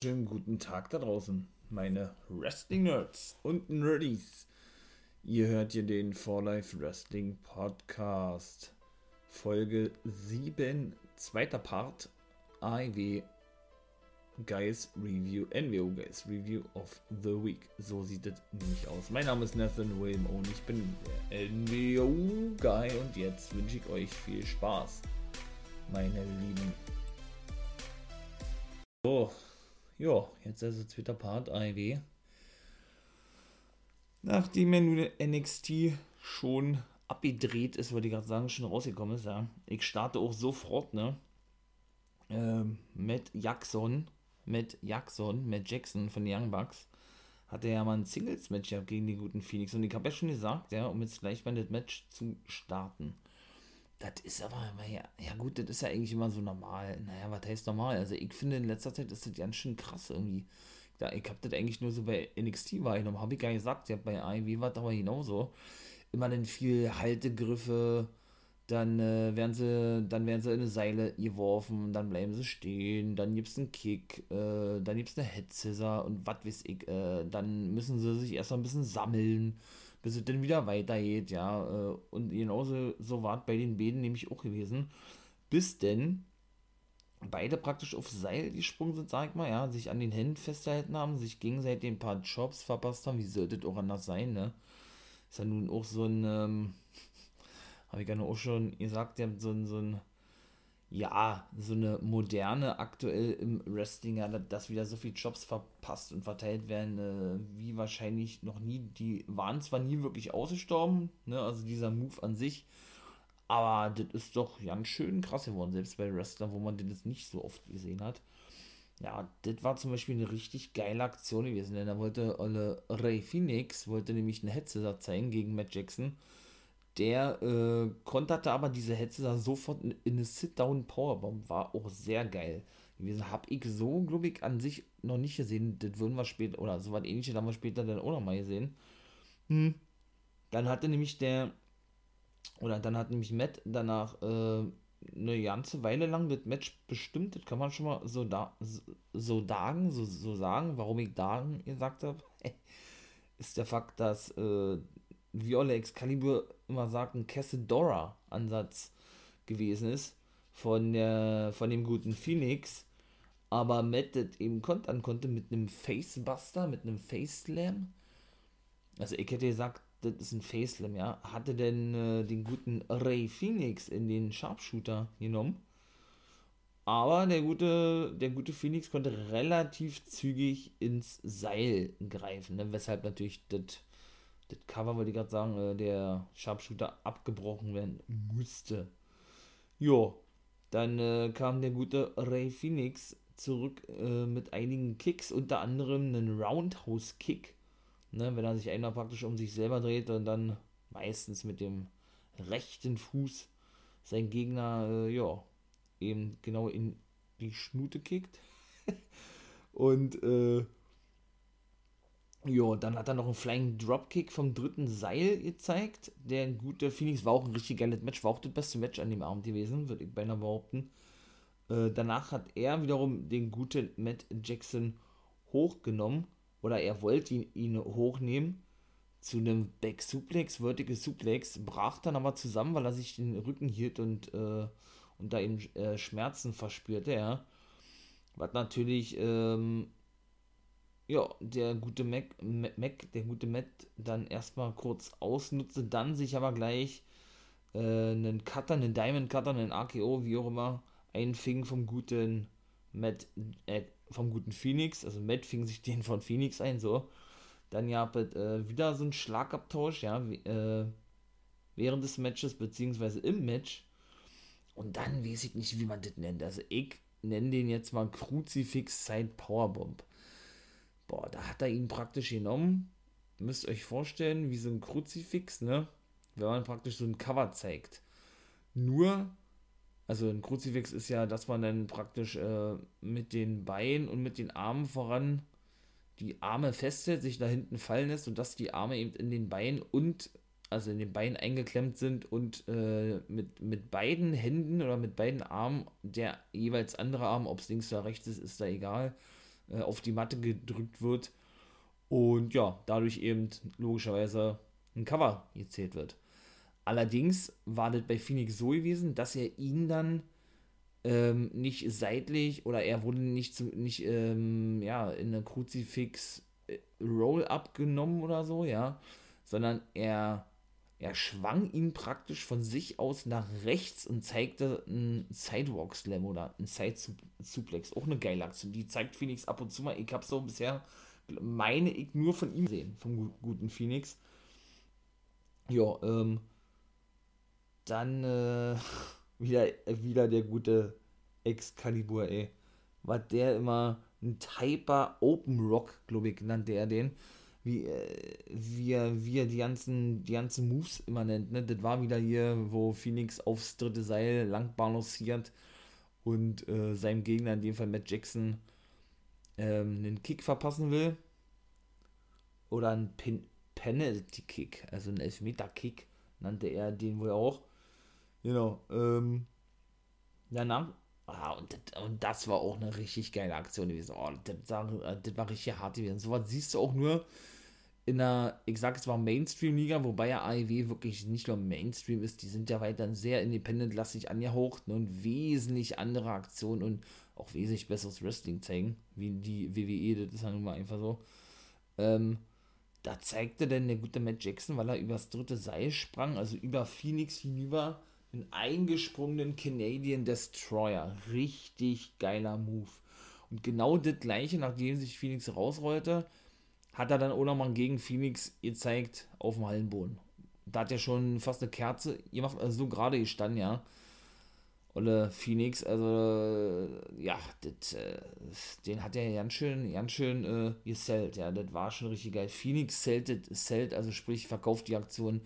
Schönen guten Tag da draußen, meine Wrestling Nerds und Nerdies. Ihr hört hier den For Life Wrestling Podcast, Folge 7, zweiter Part, AEW Guys Review, NWO Guys Review of the Week. So sieht es nämlich aus. Mein Name ist Nathan William und ich bin der NWO Guy und jetzt wünsche ich euch viel Spaß, meine Lieben. So, ja, jetzt also zweiter Part AEW. Nachdem ja nun NXT schon abgedreht ist, wollte ich gerade sagen, schon rausgekommen ist, ja. Ich starte auch sofort, ne? Ähm, mit Jackson, mit Jackson, mit Jackson von den Young Bucks, hatte ja mal ein Singles-Match gegen den guten Phoenix. Und ich habe ja schon gesagt, ja, um jetzt gleich mal das Match zu starten. Das ist aber immer ja, ja gut, das ist ja eigentlich immer so normal. Naja, was heißt normal? Also ich finde in letzter Zeit ist das ganz schön krass irgendwie. Ja, ich habe das eigentlich nur so bei NXT wahrgenommen, habe ich gar nicht gesagt. Ja, bei AEW war das aber genauso. Immer dann viel Haltegriffe, dann äh, werden sie, dann werden sie in eine Seile geworfen, dann bleiben sie stehen, dann gibt es einen Kick, äh, dann gibt es eine Head Scissor und was weiß ich, äh, dann müssen sie sich erst mal ein bisschen sammeln bis es dann wieder weitergeht, ja. Äh, und genauso so war es bei den beiden nämlich auch gewesen. Bis denn beide praktisch auf Seil gesprungen sind, sag ich mal, ja, sich an den Händen festgehalten haben, sich gegenseitig ein paar Jobs verpasst haben. Wie sollte das auch anders sein, ne? Ist ja nun auch so ein, ähm, habe ich ja auch schon gesagt, so ein, so ein ja, so eine moderne aktuell im Wrestling, ja, dass wieder so viele Jobs verpasst und verteilt werden, äh, wie wahrscheinlich noch nie. Die waren zwar nie wirklich ausgestorben, ne, also dieser Move an sich, aber das ist doch ganz schön krass geworden, selbst bei Wrestlern, wo man das nicht so oft gesehen hat. Ja, das war zum Beispiel eine richtig geile Aktion gewesen, denn da wollte Ray Phoenix, wollte nämlich eine Headset zeigen gegen Matt Jackson der äh, konterte aber diese Hetze sofort in, in eine Sit-Down Powerbomb. War auch sehr geil gewesen. Hab ich so, glaube ich, an sich noch nicht gesehen. Das würden wir später, oder so was ähnliches haben wir später dann auch noch mal gesehen. Hm. Dann hatte nämlich der, oder dann hat nämlich Matt danach äh, eine ganze Weile lang das Match bestimmt. Das kann man schon mal so, da, so, so sagen, so, so sagen. Warum ich dagen gesagt habe, ist der Fakt, dass äh, Viola Excalibur immer sagt, ein Cassadora-Ansatz gewesen ist von, der, von dem guten Phoenix, aber Matt das eben kontern konnte mit einem Facebuster, mit einem Face Slam. Also ich hätte gesagt, das ist ein Face Slam, ja. Hatte denn äh, den guten Ray Phoenix in den Sharpshooter genommen. Aber der gute, der gute Phoenix konnte relativ zügig ins Seil greifen, ne? weshalb natürlich das das Cover, wollte ich gerade sagen, äh, der Sharpshooter abgebrochen werden musste. Jo, dann äh, kam der gute Ray Phoenix zurück äh, mit einigen Kicks, unter anderem einen Roundhouse-Kick. Ne, wenn er sich einmal praktisch um sich selber dreht und dann meistens mit dem rechten Fuß sein Gegner, äh, ja, eben genau in die Schnute kickt. und äh, Jo, dann hat er noch einen Flying Dropkick vom dritten Seil gezeigt. Der gute Phoenix war auch ein richtig geiles Match, war auch das beste Match an dem Abend gewesen, würde ich beinahe behaupten. Äh, danach hat er wiederum den guten Matt Jackson hochgenommen, oder er wollte ihn, ihn hochnehmen zu einem Back Suplex, Vertical Suplex, brach dann aber zusammen, weil er sich den Rücken hielt und, äh, und da eben äh, Schmerzen verspürte, ja. Was natürlich ähm, ja, der gute Mac, Mac, der gute Matt dann erstmal kurz ausnutzte, dann sich aber gleich äh, einen Cutter, einen Diamond Cutter, einen AKO, wie auch immer, einfing vom guten Matt, äh, vom guten Phoenix, also Matt fing sich den von Phoenix ein, so. Dann gab es äh, wieder so einen Schlagabtausch, ja, äh, während des Matches, beziehungsweise im Match. Und dann weiß ich nicht, wie man das nennt. Also ich nenne den jetzt mal Crucifix Side Powerbomb. Boah, da hat er ihn praktisch genommen. Müsst euch vorstellen, wie so ein Kruzifix, ne? Wenn man praktisch so ein Cover zeigt. Nur, also ein Kruzifix ist ja, dass man dann praktisch äh, mit den Beinen und mit den Armen voran die Arme festhält, sich da hinten fallen lässt und dass die Arme eben in den Beinen und also in den Beinen eingeklemmt sind und äh, mit, mit beiden Händen oder mit beiden Armen der jeweils andere Arm, ob es links oder rechts ist, ist da egal, äh, auf die Matte gedrückt wird und ja, dadurch eben logischerweise ein Cover gezählt wird. Allerdings war das bei Phoenix so gewesen, dass er ihn dann ähm, nicht seitlich oder er wurde nicht, zu, nicht ähm, ja, in eine Kruzifix Roll-Up genommen oder so, ja, sondern er, er schwang ihn praktisch von sich aus nach rechts und zeigte einen Sidewalk Slam oder einen Side Suplex. Auch eine geile Aktion. Die zeigt Phoenix ab und zu mal. Ich habe so bisher, meine ich, nur von ihm gesehen, vom guten Phoenix. Ja, ähm, dann äh, wieder, wieder der gute Excalibur, ey. War der immer ein Typer Open Rock, glaube ich, nannte er den. Wie, äh, wie, wie er die ganzen, die ganzen Moves immer nennt. Ne? Das war wieder hier, wo Phoenix aufs dritte Seil lang balanciert und äh, seinem Gegner, in dem Fall Matt Jackson, ähm, einen Kick verpassen will. Oder einen Pin Penalty Kick, also einen Elfmeter Kick, nannte er den wohl auch. Genau. Ähm, danach. Ah, und, das, und das war auch eine richtig geile Aktion gewesen. Oh, das, das war richtig hart gewesen. So was siehst du auch nur in einer, ich sag es war Mainstream-Liga, wobei ja AEW wirklich nicht nur Mainstream ist, die sind ja weiterhin sehr independent-lastig angehaucht ne, und wesentlich andere Aktionen und auch wesentlich besseres Wrestling zeigen, wie die WWE, das ist ja nun mal einfach so. Ähm, da zeigte denn der gute Matt Jackson, weil er übers dritte Seil sprang, also über Phoenix hinüber, einen eingesprungenen Canadian Destroyer. Richtig geiler Move. Und genau das gleiche, nachdem sich Phoenix rausrollte, hat er dann auch nochmal gegen Phoenix gezeigt auf dem Hallenboden. Da hat er schon fast eine Kerze gemacht, also so gerade gestanden, ja. Oder Phoenix, also ja, das, äh, den hat er ganz schön, ganz schön äh, gesellt, ja, das war schon richtig geil. Phoenix sellt, sellt, also sprich verkauft die Aktion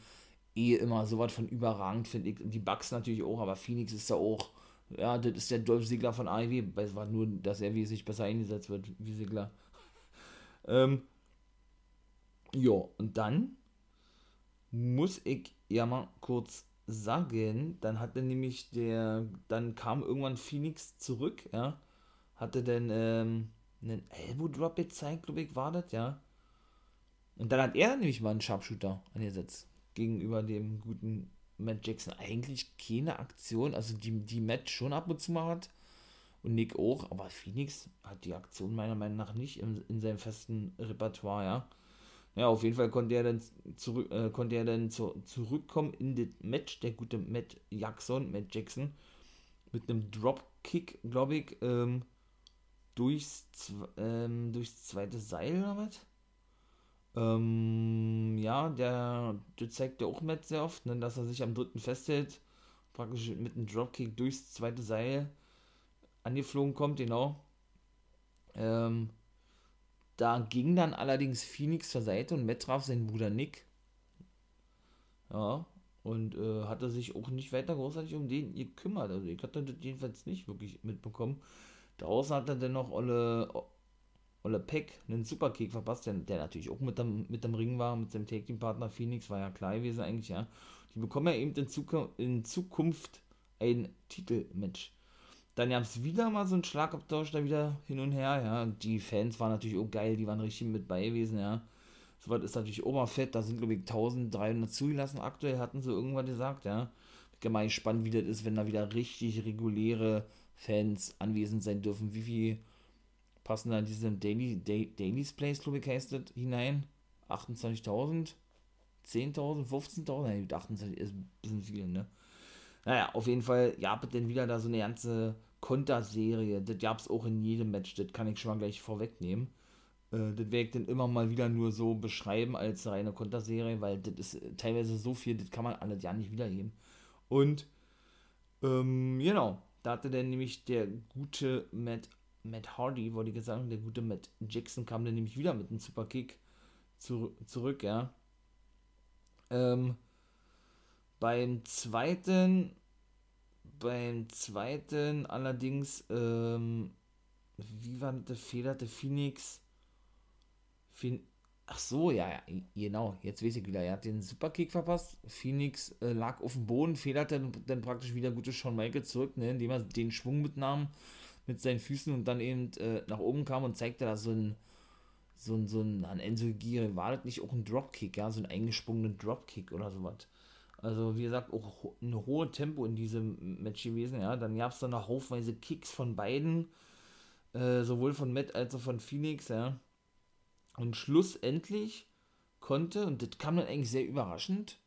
eh immer so was von überragend, finde ich. Die Bugs natürlich auch, aber Phoenix ist ja auch, ja, das ist der Dolph Ziggler von AEW. Es war nur, dass er wie sich besser eingesetzt wird, wie Ziggler. ähm, ja, und dann muss ich ja mal kurz sagen, dann hatte nämlich der, dann kam irgendwann Phoenix zurück, ja, hatte dann ähm, einen Elbow Drop gezeigt, glaube ich, war das, ja. Und dann hat er nämlich mal einen Sharpshooter angesetzt gegenüber dem guten Matt Jackson eigentlich keine Aktion, also die, die Matt schon ab und zu mal hat und Nick auch, aber Phoenix hat die Aktion meiner Meinung nach nicht in, in seinem festen Repertoire, ja. Ja, auf jeden Fall konnte er dann zurück, äh, konnte er dann zu, zurückkommen in das Match, der gute Matt Jackson, Matt Jackson, mit einem Dropkick, glaube ich, ähm, durchs, ähm, durchs zweite Seil oder was? Ähm, ja, der, der zeigt ja auch Matt sehr oft, ne, dass er sich am dritten festhält, praktisch mit einem Dropkick durchs zweite Seil angeflogen kommt, genau. Ähm, da ging dann allerdings Phoenix zur Seite und Matt traf seinen Bruder Nick. Ja, und äh, hatte sich auch nicht weiter großartig um den gekümmert. Also ich hatte das jedenfalls nicht wirklich mitbekommen. Draußen hat er dann noch Olle, Olle Peck einen Superkick verpasst, der, der natürlich auch mit dem, mit dem Ring war, mit seinem Take-Team-Partner Phoenix, war ja klar gewesen eigentlich, ja. Die bekommen ja eben in, Zukunft, in Zukunft ein Titelmatch. Dann gab es wieder mal so einen Schlagabtausch da wieder hin und her, ja. Die Fans waren natürlich auch geil, die waren richtig mit bei gewesen, ja. Soweit ist natürlich Oberfett, da sind glaube ich 1300 zugelassen aktuell, hatten sie irgendwann gesagt, ja. Ich bin mal gespannt, wie das ist, wenn da wieder richtig reguläre Fans anwesend sein dürfen. Wie viel passen da in diesem Daily, Day, Daily's Place, das, hinein. 28.000, 10.000, 15.000, nein, 28 ist ein bisschen viel, ne? Naja, auf jeden Fall gab es dann wieder da so eine ganze Konterserie. Das gab es auch in jedem Match, das kann ich schon mal gleich vorwegnehmen. Äh, das werde ich dann immer mal wieder nur so beschreiben als reine Konterserie, weil das ist teilweise so viel, das kann man alles ja nicht wiedergeben. Und, ähm, genau, da hatte dann nämlich der gute Matt Matt Hardy, jetzt sagen, der gute Matt Jackson kam dann nämlich wieder mit einem Superkick zu, zurück, ja. Ähm, beim zweiten, beim zweiten allerdings, ähm, wie war der Fehler der Phoenix? Phoenix Ach so, ja, ja, genau, jetzt weiß ich wieder. Er hat den Superkick verpasst. Phoenix äh, lag auf dem Boden, federte dann, praktisch wieder gute Shawn Michaels zurück, ne, indem er den Schwung mitnahm mit seinen Füßen und dann eben äh, nach oben kam und zeigte da so ein, so ein, so ein, an Enzo Giri war das nicht auch ein Dropkick, ja, so ein eingesprungenen Dropkick oder sowas. Also, wie gesagt, auch ein hohes Tempo in diesem Match gewesen, ja. Dann gab es dann noch haufenweise Kicks von beiden, äh, sowohl von Matt als auch von Phoenix, ja. Und schlussendlich konnte, und das kam dann eigentlich sehr überraschend,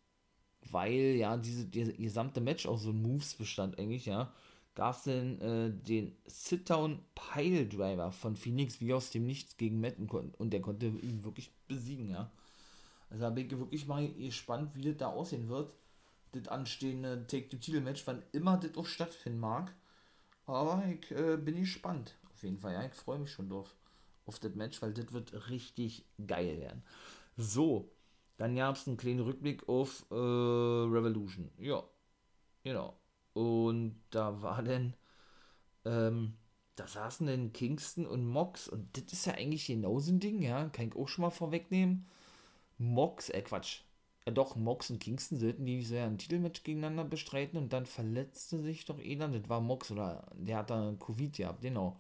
weil ja diese, diese gesamte Match auch so ein Moves bestand eigentlich, ja, gab es dann äh, den Sit-Down Pile Driver von Phoenix wie aus dem Nichts gegen Matt und, und der konnte ihn wirklich besiegen, ja. Also da bin ich wirklich mal gespannt, wie das da aussehen wird. Das anstehende Take-the-Title-Match, wann immer das auch stattfinden mag. Aber ich äh, bin gespannt. Auf jeden Fall, ja, ich freue mich schon drauf. Auf das Match, weil das wird richtig geil werden. So, dann gab es einen kleinen Rückblick auf äh, Revolution. Ja, genau. Und da war dann, ähm, da saßen dann Kingston und Mox und das ist ja eigentlich genauso ein Ding, ja, kann ich auch schon mal vorwegnehmen. Mox, äh Quatsch, ja doch, Mox und Kingston sollten die so ja ein Titelmatch gegeneinander bestreiten und dann verletzte sich doch dann, das war Mox oder der hat da Covid gehabt, genau.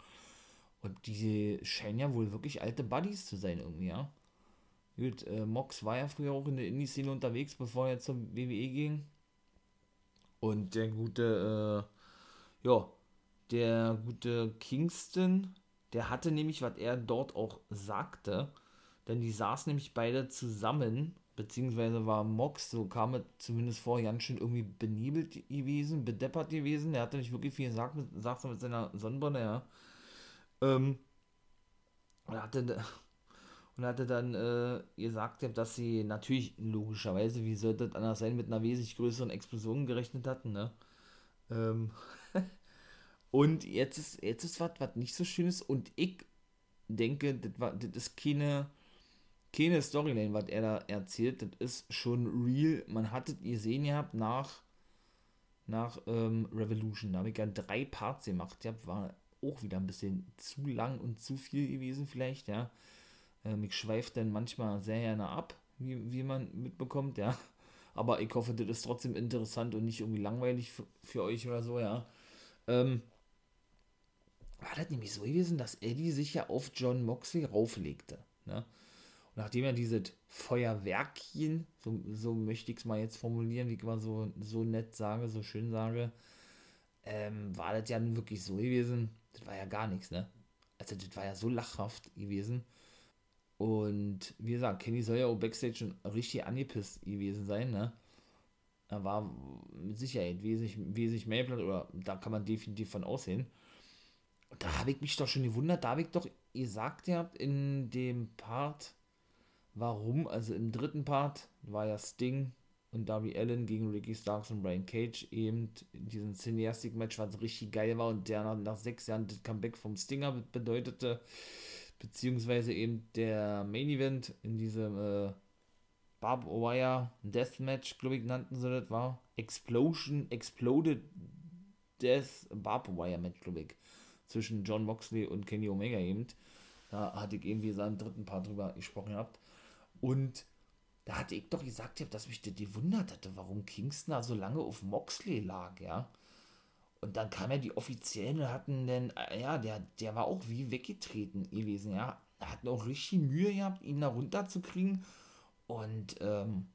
Und die scheinen ja wohl wirklich alte Buddies zu sein irgendwie, ja. Gut, äh, Mox war ja früher auch in der Indie-Szene unterwegs, bevor er zur WWE ging. Und der gute, äh, ja, der gute Kingston, der hatte nämlich, was er dort auch sagte, denn die saßen nämlich beide zusammen, beziehungsweise war Mox, so kam es zumindest vor, ganz schön irgendwie benebelt gewesen, bedeppert gewesen. Der hatte nicht wirklich viel gesagt, mit, sagte mit seiner Sonnenbrille, ja. Ähm, und hatte und hatte dann äh, gesagt, dass sie natürlich logischerweise, wie sollte das anders sein, mit einer wesentlich größeren Explosion gerechnet hatten, ne? Ähm und jetzt ist, jetzt ist was, was nicht so schön ist und ich denke, das, ist keine, keine Storyline, was er da erzählt, das ist schon real. Man hat es gesehen gehabt nach, nach ähm, Revolution, da habe ich ja drei Parts gemacht, ja, war auch wieder ein bisschen zu lang und zu viel gewesen vielleicht, ja ähm, ich schweife dann manchmal sehr gerne ab, wie, wie man mitbekommt, ja. Aber ich hoffe, das ist trotzdem interessant und nicht irgendwie langweilig für, für euch oder so, ja. Ähm, war das nämlich so gewesen, dass Eddie sich ja auf John Moxley rauflegte, ne? Und nachdem er dieses Feuerwerkchen, so, so möchte ich es mal jetzt formulieren, wie ich mal so, so nett sage, so schön sage, ähm, war das ja nun wirklich so gewesen, das war ja gar nichts, ne? Also das war ja so lachhaft gewesen. Und wie gesagt, Kenny soll ja auch Backstage schon richtig angepisst gewesen sein, ne? Er war mit Sicherheit wesentlich, wesentlich mehr Blatt, oder da kann man definitiv von aussehen. Und da habe ich mich doch schon gewundert, da habe ich doch ihr habt in dem Part, warum, also im dritten Part war ja Sting und Darby Allen gegen Ricky Starks und Brian Cage eben in diesem Cineastic-Match, was richtig geil war und der nach, nach sechs Jahren das Comeback vom Stinger bedeutete beziehungsweise eben der Main Event in diesem äh, Barb Wire Deathmatch, glaube ich, nannten sie das, war Explosion, Exploded Death Barb Wire Match, glaube ich, zwischen John Moxley und Kenny Omega eben. Da hatte ich irgendwie seinen dritten Part drüber gesprochen gehabt. Und da hatte ich doch gesagt, dass mich das gewundert hatte, warum Kingston da so lange auf Moxley lag, ja. Und dann kam ja die Offiziellen hatten dann, äh, ja, der, der war auch wie weggetreten gewesen, ja. Hatten auch richtig Mühe gehabt, ihn da runterzukriegen. Und, ähm,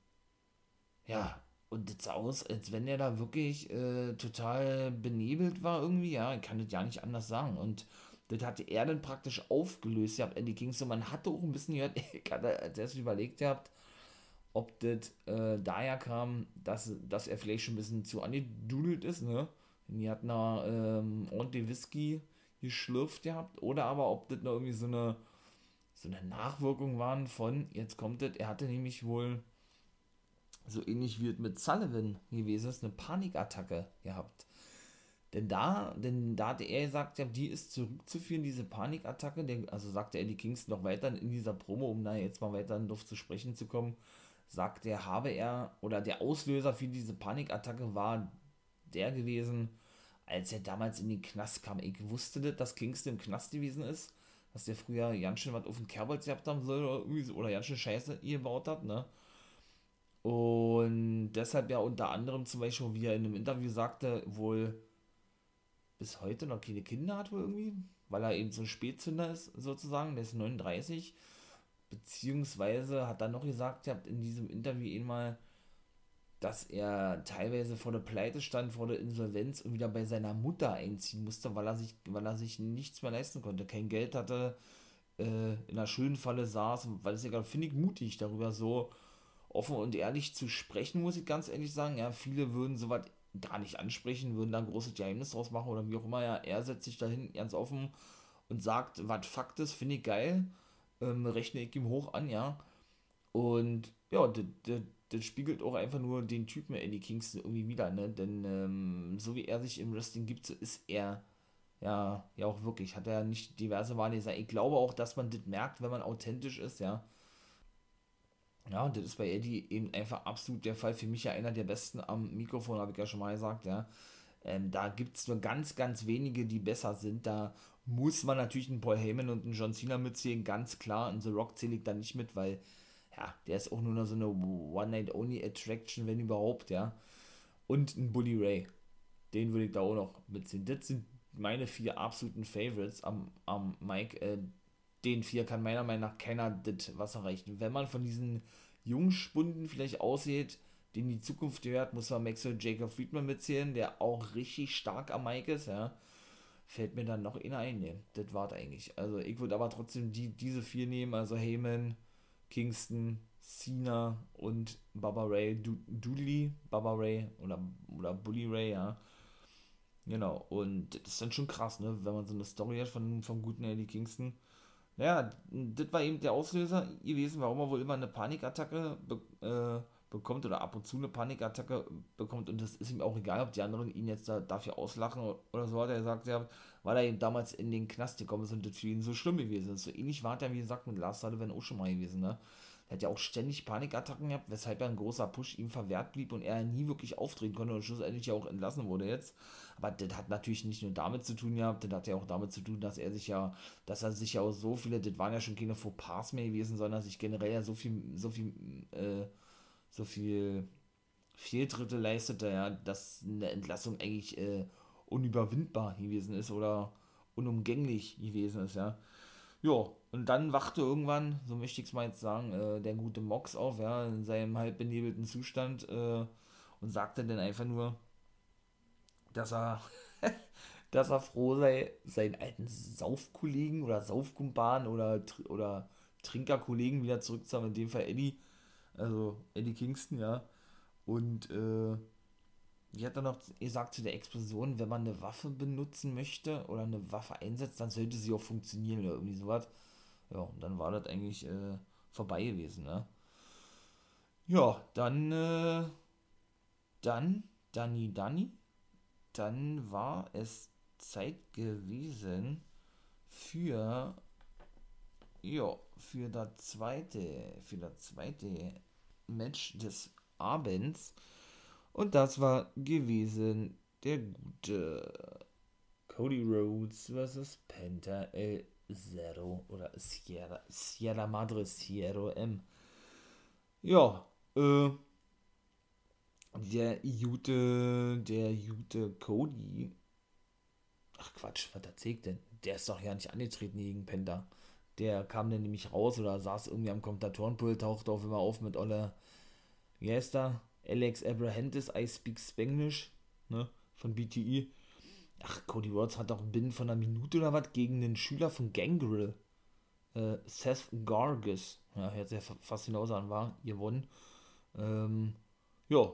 ja, und das sah aus, als wenn er da wirklich äh, total benebelt war irgendwie, ja. Ich kann das ja nicht anders sagen. Und das hatte er dann praktisch aufgelöst, ja, Eddie Kingston. Man hatte auch ein bisschen gehört, ich hatte als erstes überlegt gehabt, ob das äh, daher kam, dass, dass er vielleicht schon ein bisschen zu angedudelt ist, ne? Die hat noch ähm, ordentlich Whisky geschlürft gehabt. Oder aber ob das noch irgendwie so eine, so eine Nachwirkung waren von, jetzt kommt das, er hatte nämlich wohl so ähnlich wie es mit Sullivan gewesen ist, eine Panikattacke gehabt. Denn da, denn da hatte er gesagt, ja, die ist zurückzuführen, diese Panikattacke. Der, also sagte Eddie Kingston noch weiter in dieser Promo, um da jetzt mal weiter darauf zu sprechen zu kommen, sagte er, habe er, oder der Auslöser für diese Panikattacke war der gewesen, als er damals in den Knast kam. Ich wusste das, dass Kingston im Knast gewesen ist, dass der früher ganz schön was auf dem Kerbholz gehabt haben soll oder, oder ganz schön Scheiße gebaut hat, ne? Und deshalb ja unter anderem zum Beispiel, wie er in einem Interview sagte, wohl bis heute noch keine Kinder hat wohl irgendwie, weil er eben so ein Spätzünder ist, sozusagen, der ist 39, beziehungsweise hat er noch gesagt, ihr habt in diesem Interview eben mal, dass er teilweise vor der Pleite stand, vor der Insolvenz und wieder bei seiner Mutter einziehen musste, weil er sich, weil er sich nichts mehr leisten konnte, kein Geld hatte, äh, in einer schönen Falle saß, weil es ja finde ich mutig, darüber so offen und ehrlich zu sprechen, muss ich ganz ehrlich sagen. Ja, viele würden sowas gar nicht ansprechen, würden da ein großes Geheimnis draus machen oder wie auch immer. Ja, er setzt sich dahin ganz offen und sagt, was Fakt ist, finde ich geil. Ähm, rechne ich ihm hoch an, ja. Und ja, das spiegelt auch einfach nur den Typen Eddie Kingston irgendwie wieder, ne? Denn ähm, so wie er sich im Wrestling gibt, so ist er ja, ja auch wirklich. Hat er nicht diverse gesagt. Ich glaube auch, dass man das merkt, wenn man authentisch ist, ja. Ja, und das ist bei Eddie eben einfach absolut der Fall. Für mich ja einer der besten am Mikrofon, habe ich ja schon mal gesagt, ja. Ähm, da gibt es nur ganz, ganz wenige, die besser sind. Da muss man natürlich einen Paul Heyman und einen John Cena mitzählen, ganz klar. Und The Rock zähle ich da nicht mit, weil, ja, der ist auch nur noch so eine One-Night-Only-Attraction, wenn überhaupt, ja. Und ein Bully Ray. Den würde ich da auch noch mitziehen. Das sind meine vier absoluten Favorites am, am Mike. Äh, den vier kann meiner Meinung nach keiner das was erreichen. Wenn man von diesen Jungspunden vielleicht aussieht, den die Zukunft gehört, muss man Maxwell Jacob Friedman mitzählen, der auch richtig stark am Mike ist, ja. Fällt mir dann noch einer ein, ne? Das war's eigentlich. Also ich würde aber trotzdem die, diese vier nehmen, also Heyman, Kingston, Cena und Baba Ray, du Baba Ray oder, oder Bully Ray, ja. Genau, und das ist dann schon krass, ne, wenn man so eine Story hat von, vom guten Eddie Kingston naja, das war eben der Auslöser gewesen, warum er wohl immer eine Panikattacke be äh, bekommt oder ab und zu eine Panikattacke bekommt und das ist ihm auch egal, ob die anderen ihn jetzt da dafür auslachen oder so, hat er gesagt, weil er eben damals in den Knast gekommen ist und das für ihn so schlimm gewesen ist. So ähnlich war er, wie gesagt, mit Lars Sullivan auch schon mal gewesen, ne? Er hat ja auch ständig Panikattacken gehabt, weshalb ja ein großer Push ihm verwehrt blieb und er nie wirklich auftreten konnte und schlussendlich ja auch entlassen wurde jetzt. Aber das hat natürlich nicht nur damit zu tun gehabt, das hat ja auch damit zu tun, dass er sich ja, dass er sich ja auch so viele, das waren ja schon keine Fauxpas mehr gewesen, sondern sich generell ja so viel, so viel, äh, so viel Fehltritte leistete, ja, dass eine Entlassung eigentlich äh, unüberwindbar gewesen ist oder unumgänglich gewesen ist, ja. Ja, und dann wachte irgendwann, so möchte ich es mal jetzt sagen, äh, der gute Mox auf, ja, in seinem halb benebelten Zustand äh, und sagte dann einfach nur, dass er, dass er froh sei, seinen alten Saufkollegen oder Saufkumpan oder, oder Trinkerkollegen wieder zurückzuhaben, in dem Fall Eddie, also Eddie Kingston, ja. Und äh, wie hat er noch gesagt zu der Explosion, wenn man eine Waffe benutzen möchte oder eine Waffe einsetzt, dann sollte sie auch funktionieren oder irgendwie sowas. Ja, und dann war das eigentlich äh, vorbei gewesen, ne? Ja, dann, äh, dann, Danny Danny, dann war es Zeit gewesen für ja, für das zweite, für das zweite Match des Abends. Und das war gewesen der gute Cody Rhodes vs. Penta El Zero oder Sierra, Sierra Madre Sierra M. Ja, äh, der Jute, der Jute Cody. Ach Quatsch, was erzählt denn? Der ist doch ja nicht angetreten gegen Penta. Der kam dann nämlich raus oder saß irgendwie am Kommentatorenpult, tauchte auf immer auf mit Olle, wie heißt er? Alex Abrahantis, I Speak Spanglish, ne, von BTE. Ach, Cody Rhodes hat doch binnen von einer Minute oder was gegen den Schüler von Gangrel, äh, Seth Gargis, ja, hört sich fast hinaus an, war, gewonnen. Ähm, ja,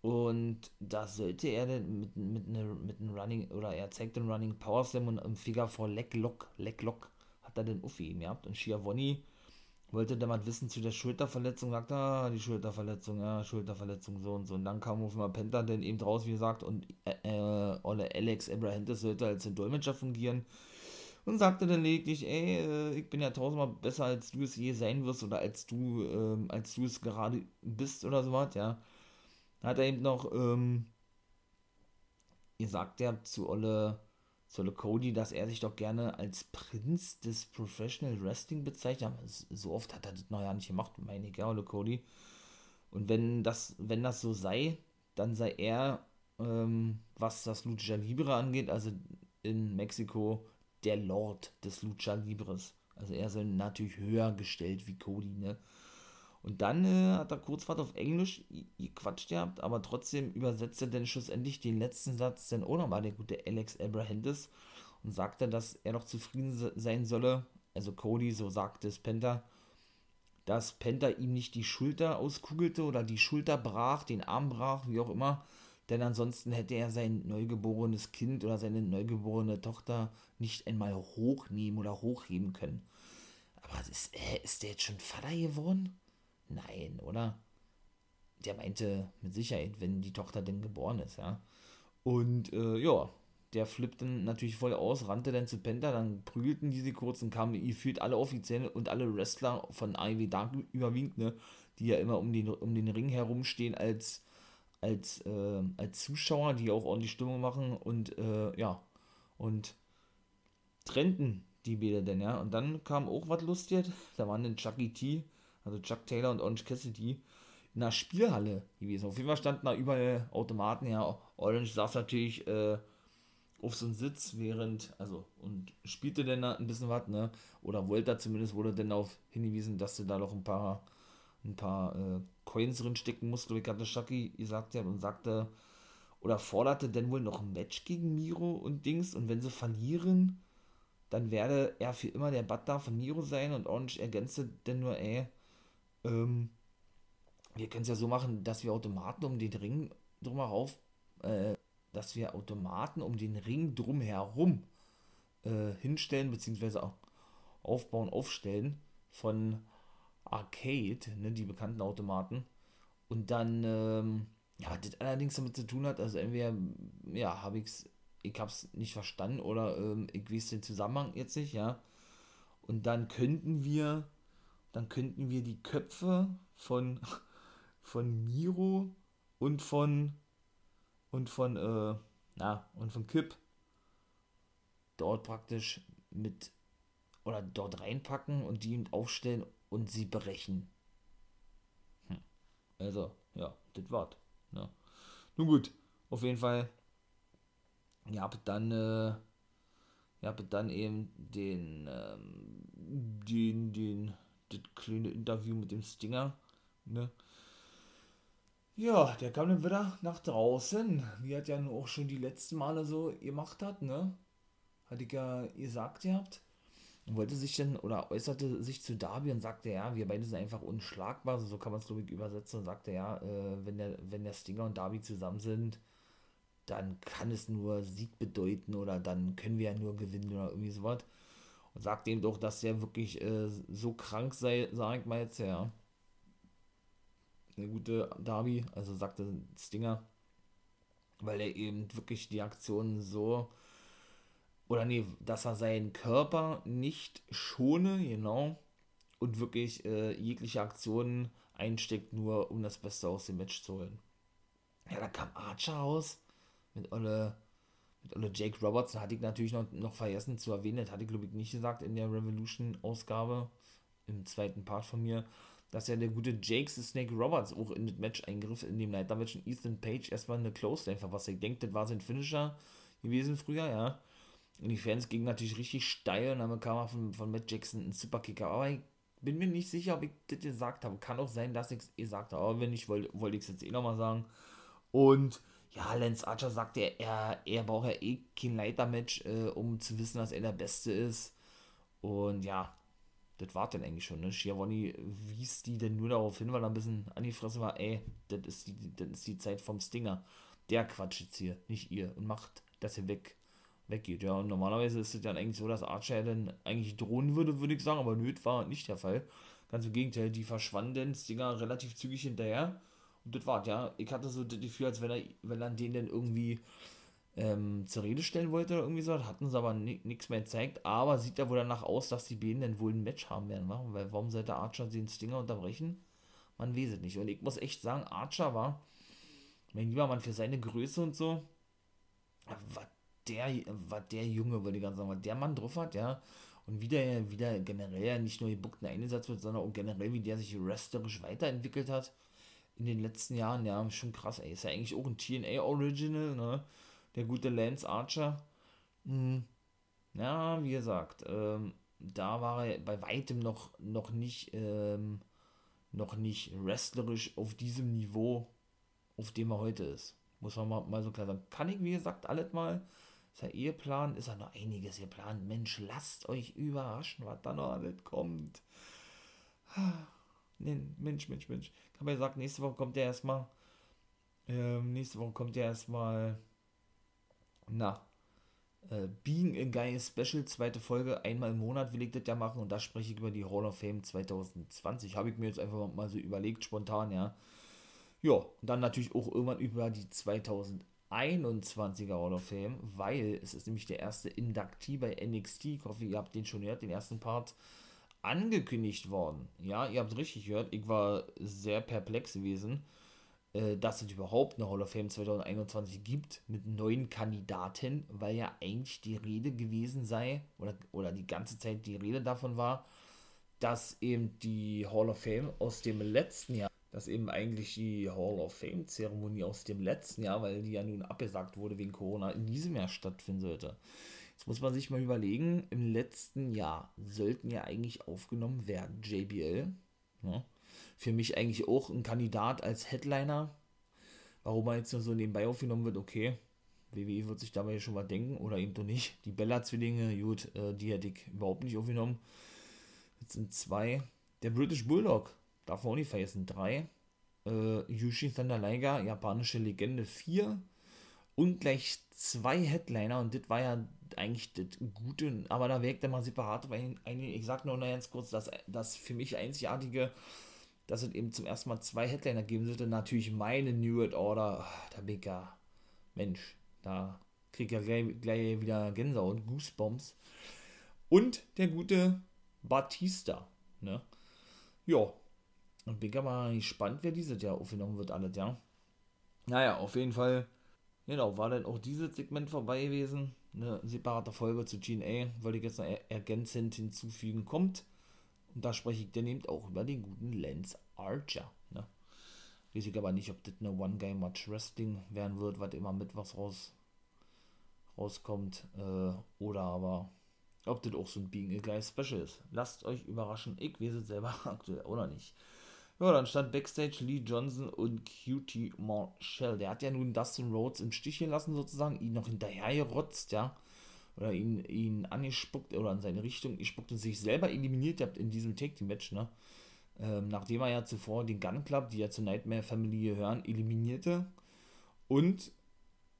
und da sollte er dann mit, mit, ne, mit einem Running, oder er zeigt den Running Power Slam und im Figure vor Leg Lock, Leg Lock hat er den Uffi ihm gehabt. Und Schiavoni wollte dann mal wissen zu der Schulterverletzung, sagt, ah, die Schulterverletzung, ja, Schulterverletzung, so und so. Und dann kam auf einmal Penta dann eben draus, wie gesagt, und äh, äh, Olle Alex Abrahantes sollte als ein Dolmetscher fungieren. Und sagte dann lediglich, ey, äh, ich bin ja tausendmal besser, als du es je sein wirst, oder als du, äh, als du es gerade bist, oder so was, ja hat er eben noch ähm, gesagt, ja, zu Olle, zu Olle Cody, dass er sich doch gerne als Prinz des Professional Wrestling bezeichnet. So oft hat er das noch ja nicht gemacht, meine Olle Cody. Und wenn das, wenn das so sei, dann sei er ähm, was das Lucha Libre angeht, also in Mexiko der Lord des Lucha Libres. Also er ist natürlich höher gestellt wie Cody, ne? Und dann äh, hat er kurz auf Englisch gequatscht gehabt, aber trotzdem übersetzte er dann schlussendlich den letzten Satz dann auch nochmal der gute Alex Abrahantis und sagte, dass er doch zufrieden sein solle, also Cody, so sagte es Penta, dass Penta ihm nicht die Schulter auskugelte oder die Schulter brach, den Arm brach, wie auch immer, denn ansonsten hätte er sein neugeborenes Kind oder seine neugeborene Tochter nicht einmal hochnehmen oder hochheben können. Aber ist, äh, ist der jetzt schon Vater geworden? Nein, oder? Der meinte mit Sicherheit, wenn die Tochter denn geboren ist, ja. Und äh, ja, der flippte natürlich voll aus, rannte dann zu Penta, dann prügelten die sie kurz und kamen gefühlt alle Offizielle und alle Wrestler von AEW Dark überwiegend, ne, die ja immer um den, um den Ring herumstehen als, als, äh, als Zuschauer, die auch ordentlich Stimmung machen und äh, ja, und trennten die Bilder denn, ja. Und dann kam auch was Lustiges, da waren dann Chucky T, also Chuck Taylor und Orange Cassidy, in der Spielhalle gewesen. Auf jeden Fall standen da überall Automaten, ja. Orange saß natürlich äh, auf so einen Sitz, während, also, und spielte dann ein bisschen was, ne? Oder wollte da zumindest, wurde dann darauf hingewiesen, dass du da noch ein paar, ein paar äh, Coins drin stecken musst, wie hatte Chucky gesagt hat und sagte, oder forderte dann wohl noch ein Match gegen Miro und Dings und wenn sie verlieren, dann werde er für immer der Butler von Miro sein und Orange ergänzte dann nur, ey, ähm, wir können es ja so machen, dass wir Automaten um den Ring drumherum, äh, dass wir Automaten um den Ring drumherum äh, hinstellen, beziehungsweise aufbauen, aufstellen von Arcade, ne, die bekannten Automaten. Und dann, ähm, ja, das allerdings damit zu tun hat, also entweder, ja, habe ich's, ich hab's nicht verstanden oder ähm, ich weiß den Zusammenhang jetzt nicht, ja. Und dann könnten wir dann könnten wir die Köpfe von, von Miro und von und von äh, na, und von Kip dort praktisch mit oder dort reinpacken und die aufstellen und sie brechen. Hm. Also, ja, das war's. Ne? Nun gut, auf jeden Fall. Ja, hab dann, äh, ja, hab dann eben den, ähm, den, den, kleine Interview mit dem Stinger, ne? Ja, der kam dann wieder nach draußen, wie er ja auch schon die letzten Male so gemacht hat, ne? Hatte ich ja gesagt gehabt. Und wollte sich dann, oder äußerte sich zu Darby und sagte, ja, wir beide sind einfach unschlagbar, so kann man es glaube übersetzen und sagte, ja, äh, wenn, der, wenn der Stinger und Darby zusammen sind, dann kann es nur Sieg bedeuten oder dann können wir ja nur gewinnen oder irgendwie sowas sagt ihm doch, dass er wirklich äh, so krank sei, sag ich mal jetzt, ja. Eine gute Darby, also sagte Stinger, weil er eben wirklich die Aktionen so, oder nee, dass er seinen Körper nicht schone, genau, und wirklich äh, jegliche Aktionen einsteckt, nur um das Beste aus dem Match zu holen. Ja, da kam Archer raus mit Olle oder Jake Robertson hatte ich natürlich noch, noch vergessen zu erwähnen, das hatte ich glaube ich nicht gesagt in der Revolution-Ausgabe, im zweiten Part von mir, dass ja der gute Jake Snake Roberts auch in das Match eingriff, in dem Leiter-Match und Ethan Page erstmal eine Close-Line verpasst. Ich denke, das war sein Finisher gewesen früher, ja. Und die Fans gingen natürlich richtig steil und dann kam von, von Matt Jackson ein Superkicker. Aber ich bin mir nicht sicher, ob ich das gesagt habe. Kann auch sein, dass ich es gesagt habe. Aber wenn nicht, wollte, wollte ich es jetzt eh nochmal sagen. Und ja, Lance Archer sagt, er, er, er braucht ja eh kein Leitermatch, äh, um zu wissen, dass er der Beste ist. Und ja, das war dann eigentlich schon, ne? Schiavone wies die denn nur darauf hin, weil er ein bisschen an die Fresse war, ey, das ist die, das ist die Zeit vom Stinger. Der Quatsch jetzt hier, nicht ihr. Und macht, dass er weg, weggeht. Ja, und normalerweise ist es dann eigentlich so, dass Archer dann eigentlich drohen würde, würde ich sagen, aber nö, war nicht der Fall. Ganz im Gegenteil, die verschwanden Stinger relativ zügig hinterher das war's, ja. Ich hatte so das Gefühl, als wenn er, wenn er den dann irgendwie ähm, zur Rede stellen wollte oder irgendwie so, hatten sie aber nichts mehr gezeigt. Aber sieht ja wohl danach aus, dass die beiden dann wohl ein Match haben werden, wa? weil warum sollte Archer den Stinger unterbrechen? Man weiß es nicht. Und ich muss echt sagen, Archer war, mein lieber Mann, für seine Größe und so, was der, was der Junge, würde ich ganz sagen, was der Mann drauf hat, ja. Und wie der, wie der generell nicht nur gebuckten eingesetzt wird, sondern auch generell, wie der sich wrestlerisch weiterentwickelt hat in den letzten Jahren, ja, schon krass, ey. Ist ja eigentlich auch ein TNA Original, ne? Der gute Lance Archer. Hm. Ja, wie gesagt, ähm, da war er bei weitem noch, noch nicht, ähm, noch nicht wrestlerisch auf diesem Niveau, auf dem er heute ist. Muss man mal, mal so klar sagen. Kann ich, wie gesagt, alles mal. Ist ja Eheplan, ist ja noch einiges geplant. Mensch, lasst euch überraschen, was da noch alles kommt. Mensch, Mensch, Mensch. Habe ja gesagt, nächste Woche kommt ja erstmal. Ähm, nächste Woche kommt ja erstmal. Na. Äh, Being a Guy Special, zweite Folge. Einmal im Monat will ich das ja machen und da spreche ich über die Hall of Fame 2020. Habe ich mir jetzt einfach mal so überlegt, spontan, ja. Ja, und dann natürlich auch irgendwann über die 2021er Hall of Fame, weil es ist nämlich der erste Inductee bei NXT. Ich hoffe, ihr habt den schon gehört, den ersten Part angekündigt worden. Ja, ihr habt richtig gehört, ich war sehr perplex gewesen, äh, dass es überhaupt eine Hall of Fame 2021 gibt mit neuen Kandidaten, weil ja eigentlich die Rede gewesen sei, oder, oder die ganze Zeit die Rede davon war, dass eben die Hall of Fame aus dem letzten Jahr, dass eben eigentlich die Hall of Fame Zeremonie aus dem letzten Jahr, weil die ja nun abgesagt wurde wegen Corona, in diesem Jahr stattfinden sollte. Jetzt muss man sich mal überlegen, im letzten Jahr sollten ja eigentlich aufgenommen werden JBL. Ne? Für mich eigentlich auch ein Kandidat als Headliner. Warum er jetzt nur so nebenbei aufgenommen wird, okay. WWE wird sich dabei schon mal denken oder eben doch nicht. Die Bella-Zwillinge, gut, äh, die hätte ich überhaupt nicht aufgenommen. Jetzt sind zwei. Der British Bulldog, darf man auch nicht vergessen, drei. Äh, Yushi Thunder Liger, japanische Legende, vier. Und gleich zwei Headliner und das war ja eigentlich das Gute, aber da wirkt er mal separat, weil ich sag nur ganz kurz, dass das für mich einzigartige, dass es eben zum ersten Mal zwei Headliner geben sollte, natürlich meine New World Order, da bin ich ja, Mensch, da krieg ich ja gleich, gleich wieder Gänsehaut, Goosebumps. Und der gute Batista, ne? Ja, und bin aber gespannt, wer dieses Jahr aufgenommen wird, alles, ja. Naja, auf jeden Fall, genau, war dann auch dieses Segment vorbei gewesen eine separate Folge zu GNA, wollte ich jetzt ergänzend hinzufügen, kommt. Und da spreche ich dann eben auch über den guten Lance Archer. Ne? Weiß ich aber nicht, ob das eine One-Game-Match Wrestling werden wird, was immer mit was raus, rauskommt. Äh, oder aber, ob das auch so ein Being a Guy Special ist. Lasst euch überraschen. Ich weiß es selber aktuell oder nicht. Ja, dann stand Backstage Lee Johnson und Cutie Marshall. Der hat ja nun Dustin Rhodes im Stich gelassen, sozusagen, ihn noch hinterhergerotzt, ja. Oder ihn, ihn angespuckt oder in seine Richtung gespuckt und sich selber eliminiert hat in diesem Take Team Match, ne. Ähm, nachdem er ja zuvor den Gun Club, die ja zur Nightmare Family gehören, eliminierte. Und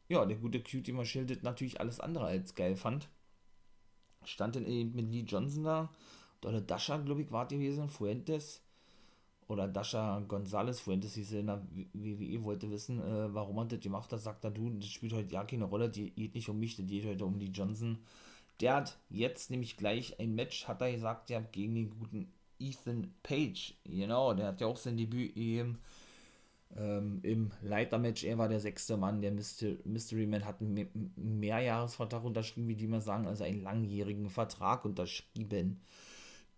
ja, der gute Cutie Marshall das natürlich alles andere als geil fand. Stand dann eben mit Lee Johnson da. Dolle Dasha, glaube ich, war gewesen, Fuentes oder Dasha Gonzalez Fuentes hieß in der WWE, wollte wissen, äh, warum er das gemacht hat, sagt er, du, das spielt heute ja keine Rolle, die geht nicht um mich, das geht heute um die Johnson. Der hat jetzt nämlich gleich ein Match, hat er gesagt, ja, gegen den guten Ethan Page. Genau, der hat ja auch sein Debüt eben ähm, im Leitermatch. Er war der sechste Mann, der Mystery Man hat einen Mehrjahresvertrag unterschrieben, wie die mal sagen, also einen langjährigen Vertrag unterschrieben.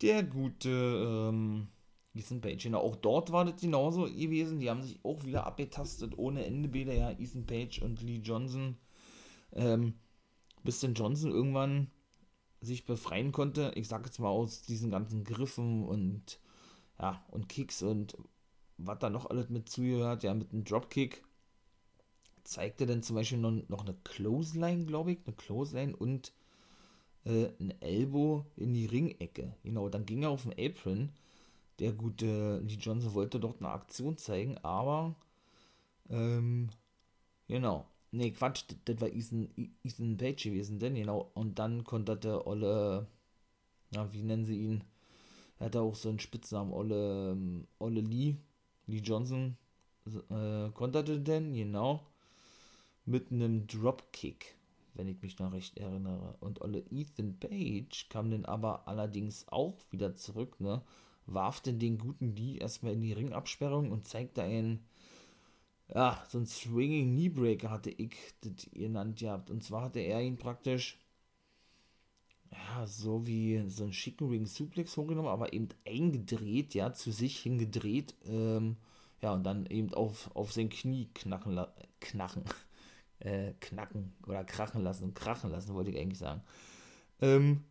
Der gute, ähm, Ethan Page. Genau, auch dort war das genauso gewesen. Die haben sich auch wieder abgetastet, ohne Ende Bilder, ja, Ethan Page und Lee Johnson. Ähm, bis denn Johnson irgendwann sich befreien konnte, ich sag jetzt mal aus diesen ganzen Griffen und ja, und Kicks und was da noch alles mit zugehört, ja, mit einem Dropkick, zeigte dann zum Beispiel noch, noch eine Clothesline, glaube ich, eine Clothesline und äh, ein Elbow in die Ringecke. Genau, dann ging er auf den Apron der gute Lee Johnson wollte dort eine Aktion zeigen, aber ähm, genau. Nee, Quatsch, das, war Ethan, Ethan Page gewesen, denn genau. Und dann konnte der Olle, ja, wie nennen sie ihn? Er hatte auch so einen Spitznamen, Olle, ähm, Olle Lee, Lee Johnson, äh, konterte denn, genau, mit einem Dropkick, wenn ich mich noch recht erinnere. Und Olle Ethan Page kam dann aber allerdings auch wieder zurück, ne? Warf denn den guten Lee erstmal in die Ringabsperrung und zeigte einen, ja, so ein Swinging Kneebreaker hatte ich das genannt gehabt. Und zwar hatte er ihn praktisch, ja, so wie so ein schicken Ring Suplex hochgenommen, aber eben eingedreht, ja, zu sich hingedreht, ähm, Ja, und dann eben auf, auf sein Knie knacken, knacken, äh, knacken oder krachen lassen, krachen lassen, wollte ich eigentlich sagen. Ähm,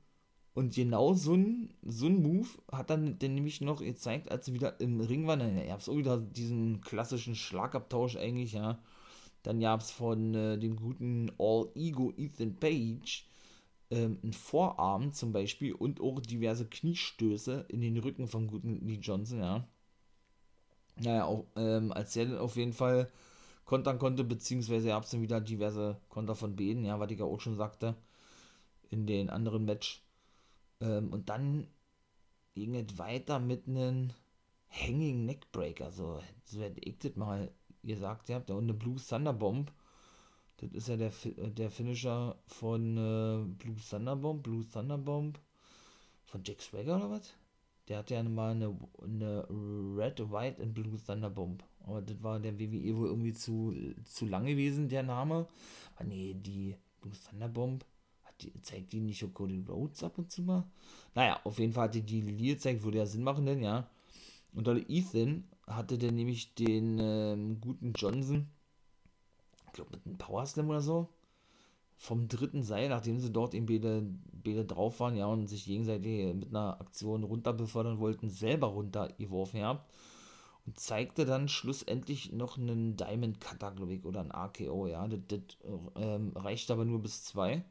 und genau so ein, so ein Move hat dann der nämlich noch gezeigt, als sie wieder im Ring waren. Dann gab es auch wieder diesen klassischen Schlagabtausch eigentlich, ja. Dann gab es von äh, dem guten All Ego Ethan Page ähm, einen Vorarm zum Beispiel und auch diverse Kniestöße in den Rücken vom guten Lee Johnson, ja. Naja, auch, ähm, als er dann auf jeden Fall kontern konnte, beziehungsweise gab es dann wieder diverse Konter von Beden, ja, was ich ja auch schon sagte, in den anderen Match. Ähm, und dann ging es weiter mit einem Hanging Neckbreaker, so, so hätte ich das mal gesagt, ja, und eine Blue Thunderbomb. Das ist ja der, der Finisher von äh, Blue Thunderbomb, Blue Thunderbomb von Jack Swagger oder was? Der hatte ja mal eine, eine Red, White and Blue Thunderbomb. Aber das war der WWE wohl irgendwie zu, zu lang gewesen, der Name. Aber nee, die Blue Thunderbomb, zeigt die nicht Cody Rhodes ab und zu mal? Naja, auf jeden Fall hatte die Lilly gezeigt, würde ja Sinn machen, denn ja. Und da Ethan hatte der nämlich den ähm, guten Johnson, ich glaube mit einem Power Slam oder so, vom dritten Seil, nachdem sie dort eben beide, beide drauf waren, ja, und sich gegenseitig mit einer Aktion runter befördern wollten, selber runtergeworfen habt. Und zeigte dann schlussendlich noch einen Diamond Cutter, glaube ich, oder ein AKO, ja. Das, das ähm, reicht aber nur bis zwei.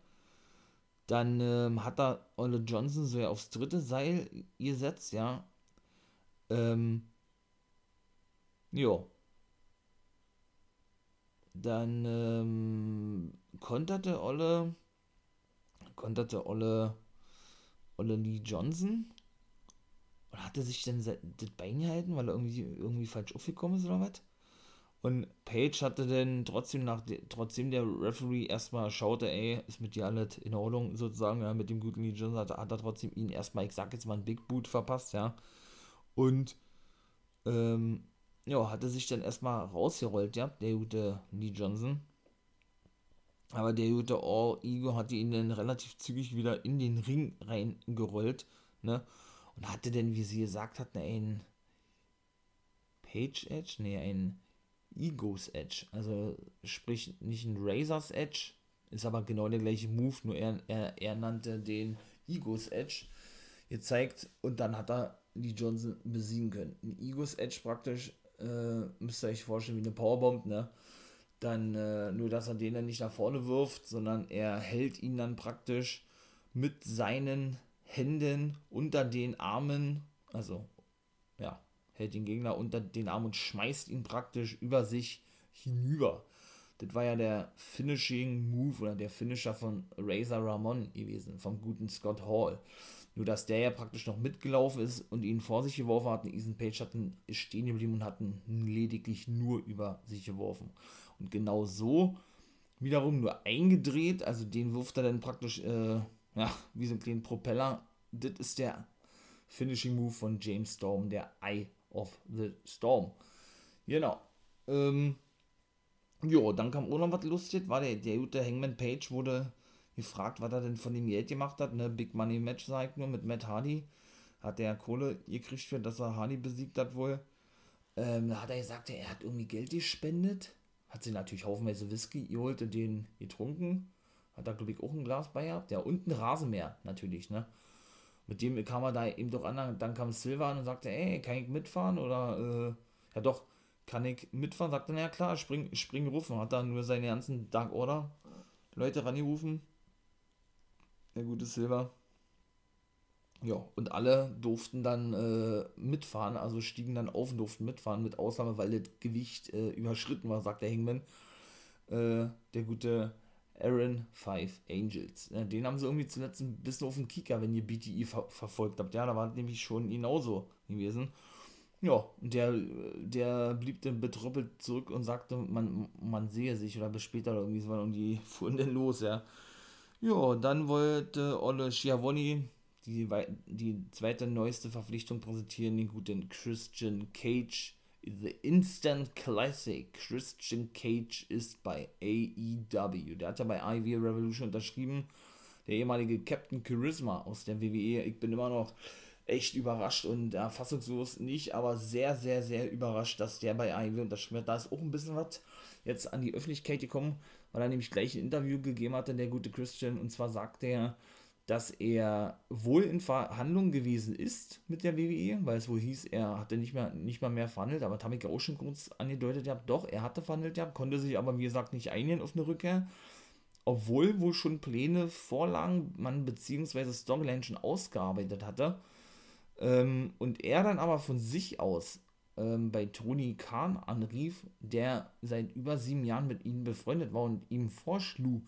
Dann ähm, hat da Olle Johnson so ja aufs dritte Seil gesetzt, ja. Ähm, ja. Dann ähm, konterte Olle, konterte Olle, Olle Lee Johnson und hatte sich dann das Bein gehalten, weil er irgendwie, irgendwie falsch aufgekommen ist oder was? Und Page hatte dann trotzdem nach trotzdem der Referee erstmal schaute, ey, ist mit dir alles in Ordnung sozusagen, ja, mit dem guten Lee Johnson hat, hat er trotzdem ihn erstmal, ich sag jetzt mal, ein Big Boot verpasst, ja. Und ähm, ja, hatte sich dann erstmal rausgerollt, ja, der gute Lee Johnson. Aber der gute All Ego hatte ihn dann relativ zügig wieder in den Ring reingerollt, ne? Und hatte denn, wie sie gesagt hat, ein Page Edge? Ne, ein Egos Edge. Also sprich nicht ein Razors Edge, ist aber genau der gleiche Move, nur er, er, er nannte den Egos Edge gezeigt und dann hat er die Johnson besiegen können. Ein Egos Edge praktisch, äh, müsst ihr euch vorstellen, wie eine Powerbomb, ne? Dann äh, nur, dass er den dann nicht nach vorne wirft, sondern er hält ihn dann praktisch mit seinen Händen unter den Armen, also ja, hält den Gegner unter den Arm und schmeißt ihn praktisch über sich hinüber. Das war ja der Finishing Move oder der Finisher von Razor Ramon gewesen, vom guten Scott Hall. Nur dass der ja praktisch noch mitgelaufen ist und ihn vor sich geworfen hat. Und Page hat ist stehen geblieben und hat ihn lediglich nur über sich geworfen. Und genau so wiederum nur eingedreht. Also den wirft er dann praktisch äh, ja, wie so ein kleinen Propeller. Das ist der Finishing Move von James Storm, der Eye of the Storm. Genau. Ähm, jo, dann kam auch noch was lustig, war der, der gute Hangman Page wurde gefragt, was er denn von dem Geld gemacht hat. Ne? Big Money Match, sagt nur, mit Matt Hardy. Hat er Kohle gekriegt für, dass er Hardy besiegt hat wohl. Ähm, da hat er gesagt, er hat irgendwie Geld gespendet. Hat sie natürlich haufenweise Whisky geholt und den getrunken. Hat da, glaube ich, auch ein Glas bei gehabt. Ja, und ein Rasenmäher, natürlich, ne? Mit dem kam er da eben doch an. Dann kam Silva an und sagte, ey, kann ich mitfahren? Oder, äh, ja doch, kann ich mitfahren? Sagte, na ja klar, spring, spring rufen. Hat dann nur seine ganzen Dark Order Leute rangerufen der gute Silver. Ja, und alle durften dann äh, mitfahren, also stiegen dann auf und durften mitfahren, mit Ausnahme, weil das Gewicht äh, überschritten war, sagt der Hangman. Äh, der gute Aaron Five Angels. Den haben sie irgendwie zuletzt ein bisschen auf den Kicker, wenn ihr BTI ver verfolgt habt. Ja, da war nämlich schon genauso gewesen. Ja, der, der blieb dann betrüppelt zurück und sagte, man, man sehe sich oder bis später oder irgendwie so und die fuhren dann los, ja. Ja, dann wollte Olle Schiavoni die, die zweite neueste Verpflichtung präsentieren, den guten Christian Cage. The Instant Classic. Christian Cage ist bei AEW. Der hat ja bei IV Revolution unterschrieben. Der ehemalige Captain Charisma aus der WWE. Ich bin immer noch echt überrascht und ja, fassungslos nicht, aber sehr, sehr, sehr überrascht, dass der bei AEW unterschrieben hat. Da ist auch ein bisschen was jetzt an die Öffentlichkeit gekommen, weil er nämlich gleich ein Interview gegeben hatte, der gute Christian, und zwar sagte er, dass er wohl in Verhandlungen gewesen ist mit der WWE, weil es wohl hieß, er hatte nicht mehr, nicht mal mehr verhandelt, aber ja auch schon kurz angedeutet, ja, doch, er hatte verhandelt, ja, konnte sich aber, wie gesagt, nicht einigen auf eine Rückkehr obwohl wohl schon Pläne vorlagen, man beziehungsweise Storyline schon ausgearbeitet hatte. Ähm, und er dann aber von sich aus ähm, bei Tony Khan anrief, der seit über sieben Jahren mit ihm befreundet war und ihm vorschlug,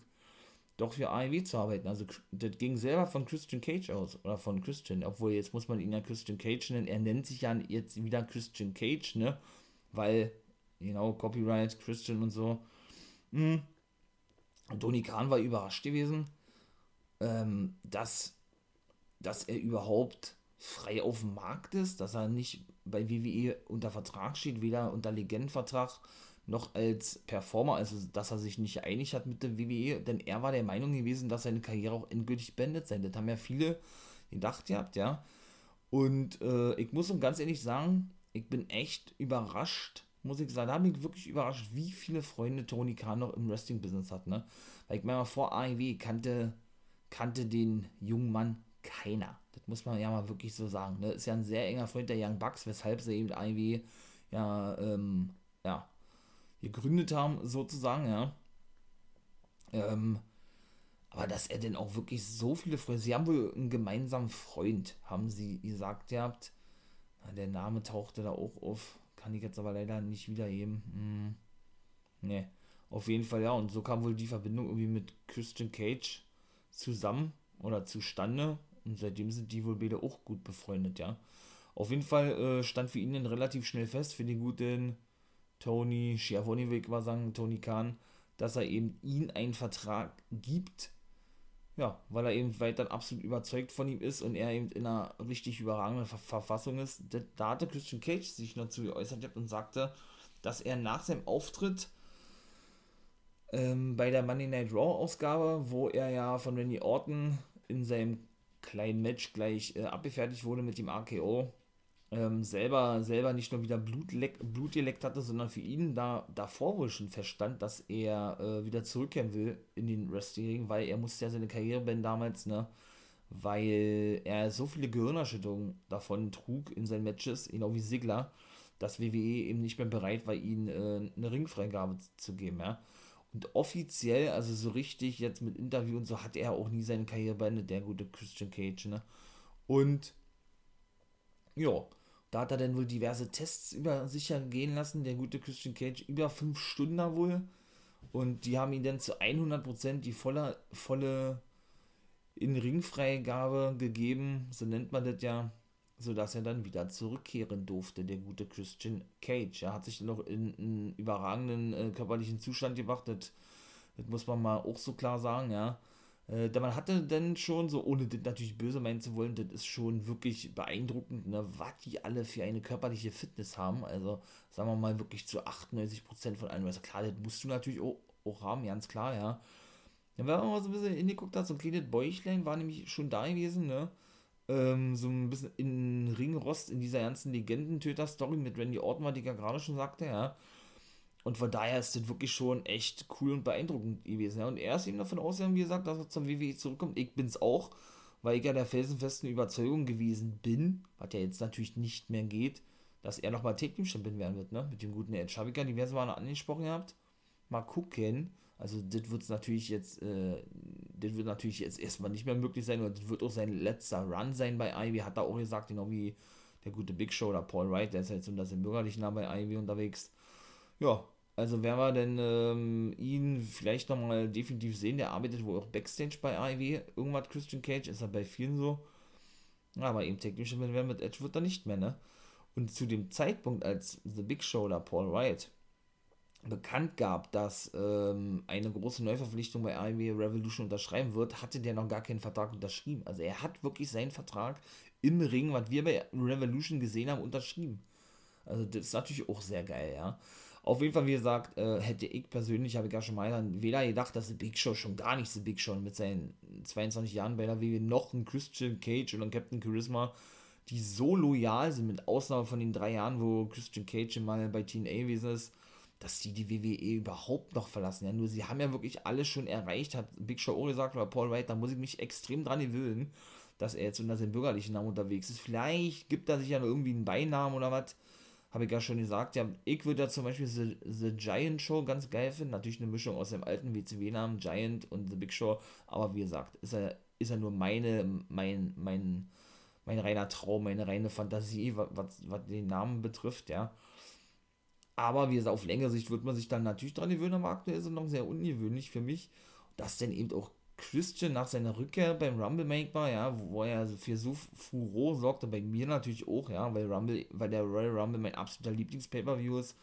doch für AEW zu arbeiten. Also das ging selber von Christian Cage aus, oder von Christian, obwohl jetzt muss man ihn ja Christian Cage nennen. Er nennt sich ja jetzt wieder Christian Cage, ne? Weil, genau, Copyright, Christian und so. Hm. Tony Khan war überrascht gewesen, ähm, dass, dass er überhaupt frei auf dem Markt ist, dass er nicht bei WWE unter Vertrag steht, weder unter Legendenvertrag noch als Performer, also dass er sich nicht einig hat mit der WWE, denn er war der Meinung gewesen, dass seine Karriere auch endgültig beendet sei. Das haben ja viele gedacht gehabt, ja. Und äh, ich muss ganz ehrlich sagen, ich bin echt überrascht, muss ich sagen, da habe ich wirklich überrascht, wie viele Freunde Tony Khan noch im Wrestling-Business hat, ne? Weil ich meine, vor AEW kannte, kannte den jungen Mann keiner. Das muss man ja mal wirklich so sagen. Ne? Ist ja ein sehr enger Freund der Young Bucks, weshalb sie eben AEW ja, ähm, gegründet haben, sozusagen, ja. Ähm, aber dass er denn auch wirklich so viele Freunde, sie haben wohl einen gemeinsamen Freund, haben sie gesagt, ihr habt, der Name tauchte da auch auf, kann ich jetzt aber leider nicht wiedergeben. Hm. Ne, auf jeden Fall ja. Und so kam wohl die Verbindung irgendwie mit Christian Cage zusammen oder zustande. Und seitdem sind die wohl beide auch gut befreundet, ja. Auf jeden Fall äh, stand für ihn dann relativ schnell fest, für den guten Tony ich mal sagen, Tony Khan, dass er eben ihn einen Vertrag gibt, ja, weil er eben weiter absolut überzeugt von ihm ist und er eben in einer richtig überragenden Ver Verfassung ist. Da hatte Christian Cage sich dazu geäußert und sagte, dass er nach seinem Auftritt ähm, bei der Monday Night Raw Ausgabe, wo er ja von Randy Orton in seinem kleinen Match gleich äh, abgefertigt wurde mit dem RKO, ähm, selber, selber nicht nur wieder Blut, leck, Blut geleckt hatte, sondern für ihn da davor wohl schon feststand, dass er äh, wieder zurückkehren will in den Wrestling, weil er musste ja seine Karriere beenden damals, ne? Weil er so viele Gehirnerschütterungen davon trug in seinen Matches, genau wie Sigler, dass WWE eben nicht mehr bereit war, ihm äh, eine Ringfreigabe zu geben, ja. Und offiziell, also so richtig jetzt mit Interview und so, hat er auch nie seine Karriere beendet, der gute Christian Cage, ne? Und ja, da hat er dann wohl diverse Tests über sich gehen lassen, der gute Christian Cage, über fünf Stunden da wohl. Und die haben ihm dann zu 100% die volle, volle In-Ring-Freigabe gegeben, so nennt man das ja, sodass er dann wieder zurückkehren durfte, der gute Christian Cage. Er hat sich dann noch in einen überragenden äh, körperlichen Zustand gebracht, das, das muss man mal auch so klar sagen, ja. Äh, man hatte dann schon, so ohne das natürlich böse meinen zu wollen, das ist schon wirklich beeindruckend, ne, was die alle für eine körperliche Fitness haben. Also sagen wir mal wirklich zu 98% von allen. Also klar, das musst du natürlich auch, auch haben, ganz klar, ja. Wenn man mal so ein bisschen hingeguckt hat, so ein kleines Bäuchlein war nämlich schon da gewesen, ne? Ähm, so ein bisschen in Ringrost in dieser ganzen Legendentöter-Story mit Randy Orton, was ich ja gerade schon sagte, ja. Und von daher ist das wirklich schon echt cool und beeindruckend gewesen. Ja. Und er ist eben davon ausgegangen, wie gesagt, dass er zum WWE zurückkommt. Ich bin es auch, weil ich ja der felsenfesten Überzeugung gewesen bin, was ja jetzt natürlich nicht mehr geht, dass er nochmal Take-Team-Champion werden wird, ne? Mit dem guten Edge. Habe ich ja diverse Mal angesprochen gehabt. Mal gucken. Also, das wird natürlich jetzt, äh, das wird natürlich jetzt erstmal nicht mehr möglich sein, oder das wird auch sein letzter Run sein bei Ivy, hat er auch gesagt, genau wie der gute Big Show oder Paul Wright, der ist jetzt unter dem bürgerlichen Namen bei Ivy unterwegs. Ja, also werden wir denn ähm, ihn vielleicht nochmal definitiv sehen. Der arbeitet wohl auch Backstage bei AEW. Irgendwas Christian Cage ist ja bei vielen so. Aber eben technisch werden mit Edge wird er nicht mehr, ne? Und zu dem Zeitpunkt, als The Big Show oder Paul Wright bekannt gab, dass ähm, eine große Neuverpflichtung bei AEW Revolution unterschreiben wird, hatte der noch gar keinen Vertrag unterschrieben. Also er hat wirklich seinen Vertrag im Ring, was wir bei Revolution gesehen haben, unterschrieben. Also das ist natürlich auch sehr geil, ja. Auf jeden Fall, wie gesagt, äh, hätte ich persönlich, habe ich ja schon mal weder gedacht, dass die Big Show schon gar nicht so Big Show mit seinen 22 Jahren bei der WWE noch ein Christian Cage oder ein Captain Charisma, die so loyal sind, mit Ausnahme von den drei Jahren, wo Christian Cage mal bei TNA gewesen ist, dass die die WWE überhaupt noch verlassen. Ja, nur sie haben ja wirklich alles schon erreicht, hat Big Show auch gesagt, oder Paul Wright, da muss ich mich extrem dran gewöhnen, dass er jetzt unter seinem bürgerlichen Namen unterwegs ist. Vielleicht gibt er sich ja irgendwie einen Beinamen oder was. Habe ich ja schon gesagt. Ja, ich würde da zum Beispiel The, The Giant Show ganz geil finden. Natürlich eine Mischung aus dem alten WCW-Namen Giant und The Big Show. Aber wie gesagt, ist er, ist er nur meine, mein, mein, mein reiner Traum, meine reine Fantasie, was den Namen betrifft, ja. Aber wie gesagt, auf längere Sicht wird man sich dann natürlich dran gewöhnen, aber aktuell ist es noch sehr ungewöhnlich für mich, dass dann eben auch Christian nach seiner Rückkehr beim Rumble Maker, ja, wo er für so Furore sorgte, bei mir natürlich auch, ja, weil Rumble, weil der Royal Rumble mein absoluter Lieblings-Pay-Per-View ist.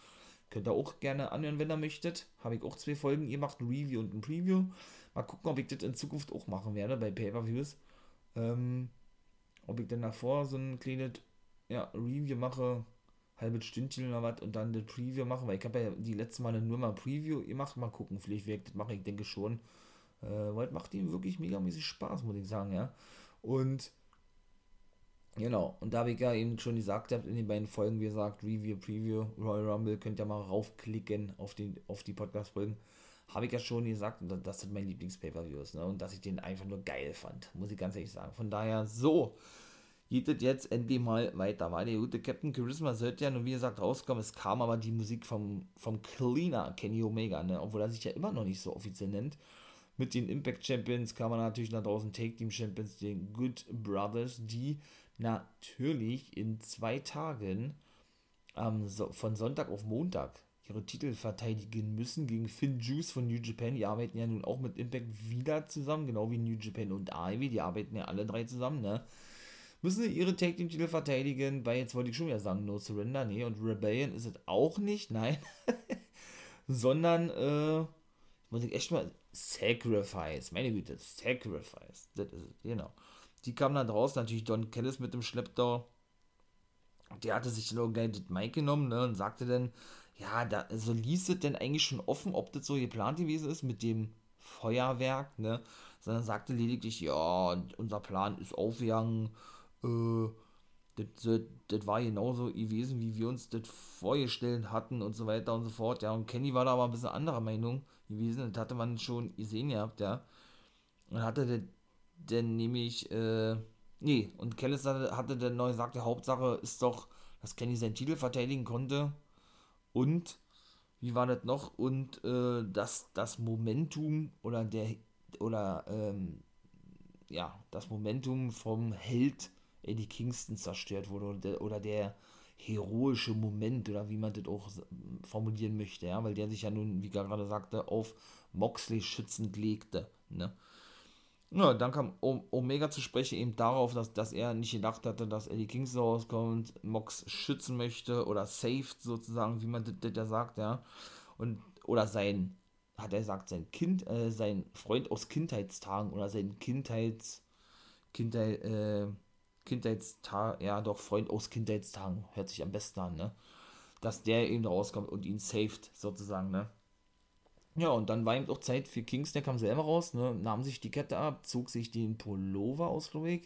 Könnt ihr auch gerne anhören, wenn ihr möchtet. Habe ich auch zwei Folgen gemacht, ein Review und ein Preview. Mal gucken, ob ich das in Zukunft auch machen werde bei Pay-Per-Views. Ähm, ob ich dann davor so ein kleines ja, Review mache, halbes Stündchen oder was und dann das Preview mache, weil ich habe ja die letzten Male nur mal Preview gemacht. Mal gucken, vielleicht ich das machen, ich denke schon. Äh, weil es macht ihm wirklich megamäßig Spaß, muss ich sagen, ja. Und Genau, und da habe ich ja eben schon gesagt, in den beiden Folgen, wie gesagt, Review, Preview, Royal Rumble, könnt ihr mal raufklicken auf die, auf die Podcast-Folgen. Habe ich ja schon gesagt, dass das mein Lieblings-Pay-Per-View ist, ne? Und dass ich den einfach nur geil fand, muss ich ganz ehrlich sagen. Von daher, so, geht es jetzt endlich mal weiter. Weil der gute Captain Charisma sollte ja nur, wie gesagt, rauskommen. Es kam aber die Musik vom, vom Cleaner Kenny Omega, ne? Obwohl er sich ja immer noch nicht so offiziell nennt. Mit den Impact Champions kam man natürlich nach draußen Take Team Champions, den Good Brothers, die natürlich in zwei Tagen ähm, so, von Sonntag auf Montag ihre Titel verteidigen müssen gegen Finn Juice von New Japan. Die arbeiten ja nun auch mit Impact wieder zusammen, genau wie New Japan und AEW. Die arbeiten ja alle drei zusammen, ne? Müssen sie ihre Tag Team Titel verteidigen bei, jetzt wollte ich schon wieder sagen, No Surrender, nee, und Rebellion ist es auch nicht, nein. Sondern, äh, muss ich echt mal, Sacrifice, meine Güte, Sacrifice, das ist es, genau. Die kamen dann raus, natürlich Don Kellis mit dem Schlepptau. Der hatte sich dann gleich das Mic genommen ne, und sagte dann, ja, da, also ließ es denn eigentlich schon offen, ob das so geplant gewesen ist mit dem Feuerwerk, ne? Sondern sagte lediglich, ja, unser Plan ist aufgegangen, äh, das war genauso gewesen, wie wir uns das vorgestellt hatten und so weiter und so fort. Ja, und Kenny war da aber ein bisschen anderer Meinung gewesen. Das hatte man schon gesehen gehabt, ja. Und hatte dann nämlich, äh, nee, und Kellis hatte, hatte dann neu gesagt, die Hauptsache ist doch, dass Kenny seinen Titel verteidigen konnte. Und, wie war das noch? Und, äh, dass das Momentum oder der, oder, ähm, ja, das Momentum vom Held Eddie Kingston zerstört wurde oder der, oder der heroische Moment oder wie man das auch formulieren möchte, ja, weil der sich ja nun, wie gerade sagte, auf Moxley schützend legte, ne. Ja, dann kam Omega zu sprechen eben darauf, dass, dass er nicht gedacht hatte, dass Eddie Kingston rauskommt, Mox schützen möchte oder saved sozusagen, wie man das, ja sagt, ja. Und, oder sein, hat er gesagt, sein Kind, äh, sein Freund aus Kindheitstagen oder sein Kindheits, Kindheit, äh, Kindheitstagen, ja doch, Freund aus Kindheitstagen, hört sich am besten an, ne? Dass der eben rauskommt und ihn saved, sozusagen, ne? Ja, und dann war eben auch Zeit für Kings, der kam selber raus, ne? Nahm sich die Kette ab, zog sich den Pullover aus, glaube.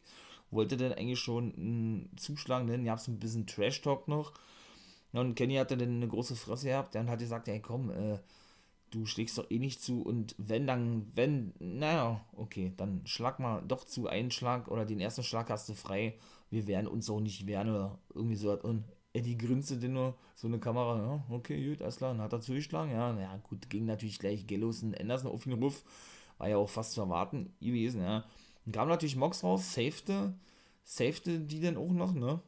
Wollte dann eigentlich schon einen zuschlagen, denn gab es ein bisschen Trash-Talk noch. Und Kenny hatte dann eine große Fresse gehabt, dann hat er gesagt, ey komm, äh, du schlägst doch eh nicht zu und wenn dann, wenn, naja, okay, dann schlag mal doch zu einen Schlag oder den ersten Schlag hast du frei, wir werden uns auch nicht wehren oder irgendwie so. Und Eddie grinste denn nur so eine Kamera, ja, okay, gut, alles klar, dann hat er zugeschlagen, ja, naja, gut, ging natürlich gleich Gellos und Anderson auf den Ruf, war ja auch fast zu erwarten gewesen, ja. Dann kam natürlich Mox raus, safete, safete die denn auch noch, ne?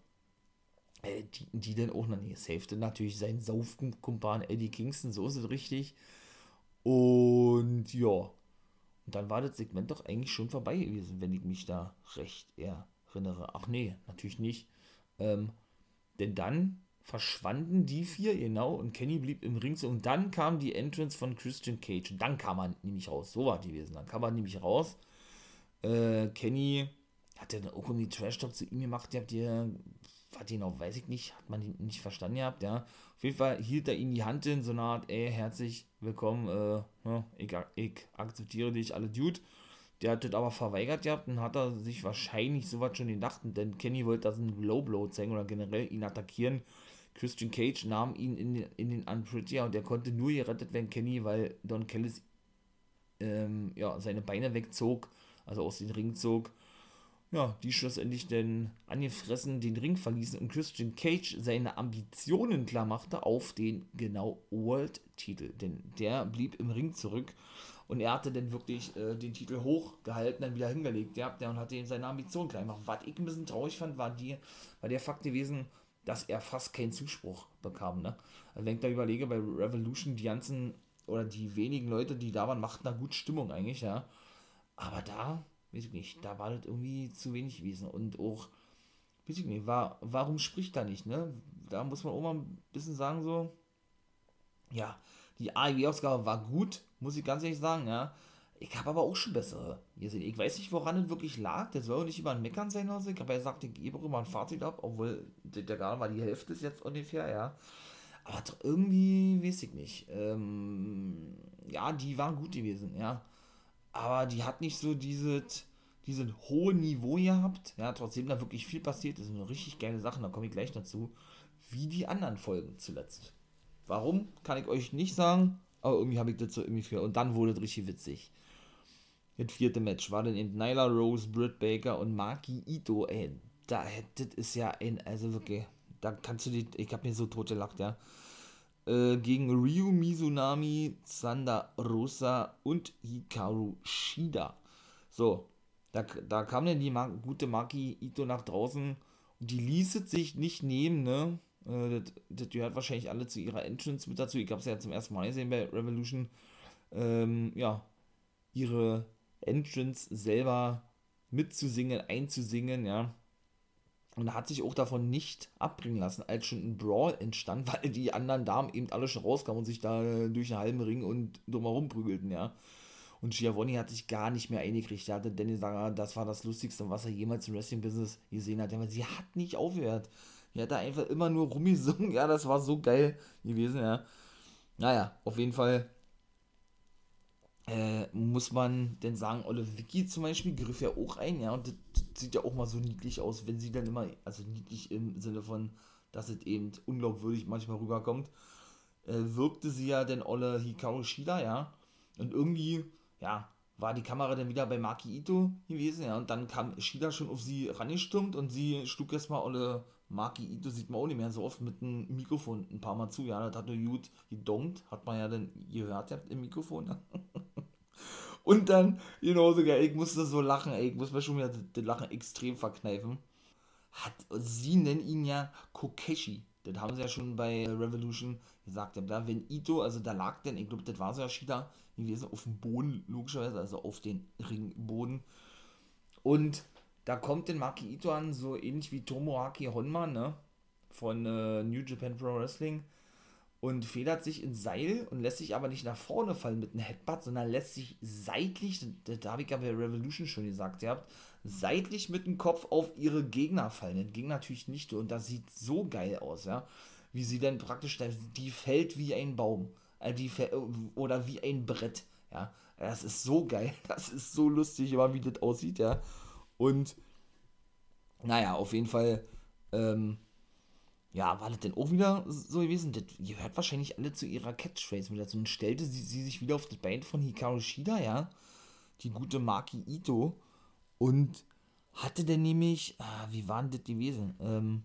Äh, die, die denn auch noch, nee, safete natürlich seinen Saufkumpan Eddie Kingston, so ist es richtig. Und ja, und dann war das Segment doch eigentlich schon vorbei gewesen, wenn ich mich da recht erinnere. Ach nee, natürlich nicht. Ähm, denn dann verschwanden die vier, genau, und Kenny blieb im Ring. Und dann kam die Entrance von Christian Cage. Und dann kam man nämlich raus. So war die gewesen. Dann kam man nämlich raus. Äh, Kenny hat dann auch irgendwie Trash-Talk zu ihm gemacht. Ihr habt ihr was genau, weiß ich nicht, hat man ihn nicht verstanden gehabt, ja. Auf jeden Fall hielt er ihm die Hand in, so eine Art, ey, herzlich willkommen, äh, ja, ich, ich akzeptiere dich, alle Dude. Der hat das aber verweigert gehabt und hat er sich wahrscheinlich sowas schon gedacht, denn Kenny wollte das ein Low Blow zeigen oder generell ihn attackieren. Christian Cage nahm ihn in den, in den Unprettier und er konnte nur gerettet werden, Kenny, weil Don Kellis ähm, ja, seine Beine wegzog, also aus dem Ring zog. Ja, die schlussendlich dann angefressen den Ring verließen und Christian Cage seine Ambitionen klar machte auf den genau World-Titel. Denn der blieb im Ring zurück und er hatte dann wirklich äh, den Titel hochgehalten, dann wieder hingelegt, ja, der und hatte eben seine Ambitionen klar gemacht. Was ich ein bisschen traurig fand, war, die, war der Fakt gewesen, dass er fast keinen Zuspruch bekam. Ne? Also wenn ich da überlege, bei Revolution die ganzen oder die wenigen Leute, die da waren, machten da gut Stimmung eigentlich, ja. Aber da, weiß ich nicht, da war das irgendwie zu wenig gewesen. Und auch, weiß ich nicht, war, warum spricht er nicht, ne? Da muss man auch mal ein bisschen sagen, so, ja, die AEW-Ausgabe war gut, muss ich ganz ehrlich sagen, ja. Ich habe aber auch schon bessere gesehen. Ich weiß nicht, woran es wirklich lag. Das soll nicht über ein Meckern sein. Also ich habe ja gesagt, ich gebe auch immer ein Fazit ab, obwohl der gerade mal die Hälfte ist jetzt ungefähr, ja. Aber irgendwie weiß ich nicht. Ähm, ja, die waren gut gewesen, ja. Aber die hat nicht so dieses, dieses hohe Niveau gehabt. Ja, trotzdem da wirklich viel passiert ist. Eine richtig geile Sache, da komme ich gleich dazu. Wie die anderen Folgen zuletzt. Warum, kann ich euch nicht sagen. Aber irgendwie habe ich das so irgendwie für. Und dann wurde es richtig witzig. Das vierte Match war dann eben Nyla Rose, Britt Baker und Maki Ito. Ey, da, das ist ja ein, also wirklich, da kannst du die, ich habe mir so tot gelacht, ja. Äh, gegen Ryu Mizunami, Sander Rosa und Hikaru Shida. So, da, da kam dann die Mar gute Maki Ito nach draußen und die ließ es sich nicht nehmen, ne? Äh, das, das gehört wahrscheinlich alle zu ihrer Entrance mit dazu. Ich habe es ja zum ersten Mal gesehen bei Revolution. Ähm, ja, ihre Entrance selber mitzusingen, einzusingen, ja. Und hat sich auch davon nicht abbringen lassen, als schon ein Brawl entstand, weil die anderen Damen eben alle schon rauskamen und sich da durch den halben Ring und drumherum prügelten, ja. Und Giovanni hat sich gar nicht mehr eingekriegt. Er hatte gesagt, ah, das war das Lustigste, was er jemals im Wrestling-Business gesehen hat. Ja, sie hat nicht aufgehört. Die hat da einfach immer nur rumgesungen. Ja, das war so geil gewesen, ja. Naja, auf jeden Fall äh, muss man denn sagen, Olle Vicky zum Beispiel griff ja auch ein, ja, und das sieht ja auch mal so niedlich aus, wenn sie dann immer, also niedlich im Sinne von, dass es eben unglaubwürdig manchmal rüberkommt, äh, wirkte sie ja dann Olle Hikaru Shida, ja, und irgendwie, ja, war die Kamera dann wieder bei Maki Ito gewesen, ja, und dann kam Shida schon auf sie rangestürmt und sie schlug erstmal Olle Maki Ito, sieht man auch nicht mehr so oft mit dem Mikrofon ein paar Mal zu, ja, das hat nur gut gedonkt, hat man ja dann gehört ja, im Mikrofon, Und dann, genauso geil, ich musste so lachen, ey, ich muss mir schon wieder das Lachen extrem verkneifen. Hat, sie nennen ihn ja Kokeshi. Das haben sie ja schon bei Revolution gesagt. Da, wenn Ito, also da lag denn, ich glaube, das war so ja Shida gewesen, auf dem Boden, logischerweise, also auf den Ringboden. Und da kommt den Maki Ito an, so ähnlich wie Tomoaki Honma, ne? Von äh, New Japan Pro Wrestling und federt sich ins Seil und lässt sich aber nicht nach vorne fallen mit einem Headbutt, sondern lässt sich seitlich, das habe ich ja bei Revolution schon gesagt, ihr habt seitlich mit dem Kopf auf ihre Gegner fallen. Das ging natürlich nicht und das sieht so geil aus, ja, wie sie dann praktisch, die fällt wie ein Baum, äh, die oder wie ein Brett, ja, das ist so geil, das ist so lustig, aber wie das aussieht, ja, und naja, auf jeden Fall, ähm, ja, war das denn auch wieder so gewesen? Das gehört wahrscheinlich alle zu ihrer Catchphrase mit dazu. Und stellte sie, sie sich wieder auf das Bein von Hikaru Shida, ja, die gute Maki Ito, und hatte denn nämlich, ah, wie war denn das gewesen? Ähm,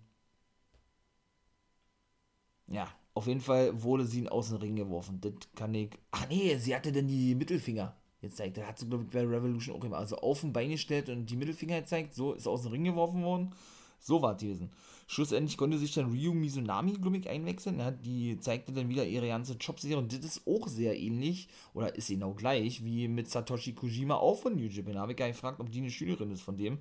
ja, auf jeden Fall wurde sie in aus dem Ring geworfen. Das kann ich. Ach nee, sie hatte denn die Mittelfinger gezeigt. Da hat sie, glaube ich, bei Revolution auch immer. Also auf den Bein gestellt und die Mittelfinger gezeigt. So ist aus dem Ring geworfen worden. So war es gewesen. Schlussendlich konnte sich dann Ryu Mizunami, glaube ich, einwechseln. Ja, die zeigte dann wieder ihre ganze Jobserie und das ist auch sehr ähnlich oder ist genau gleich wie mit Satoshi Kojima auch von New. Da habe ich gar nicht gefragt, ob die eine Schülerin ist von dem.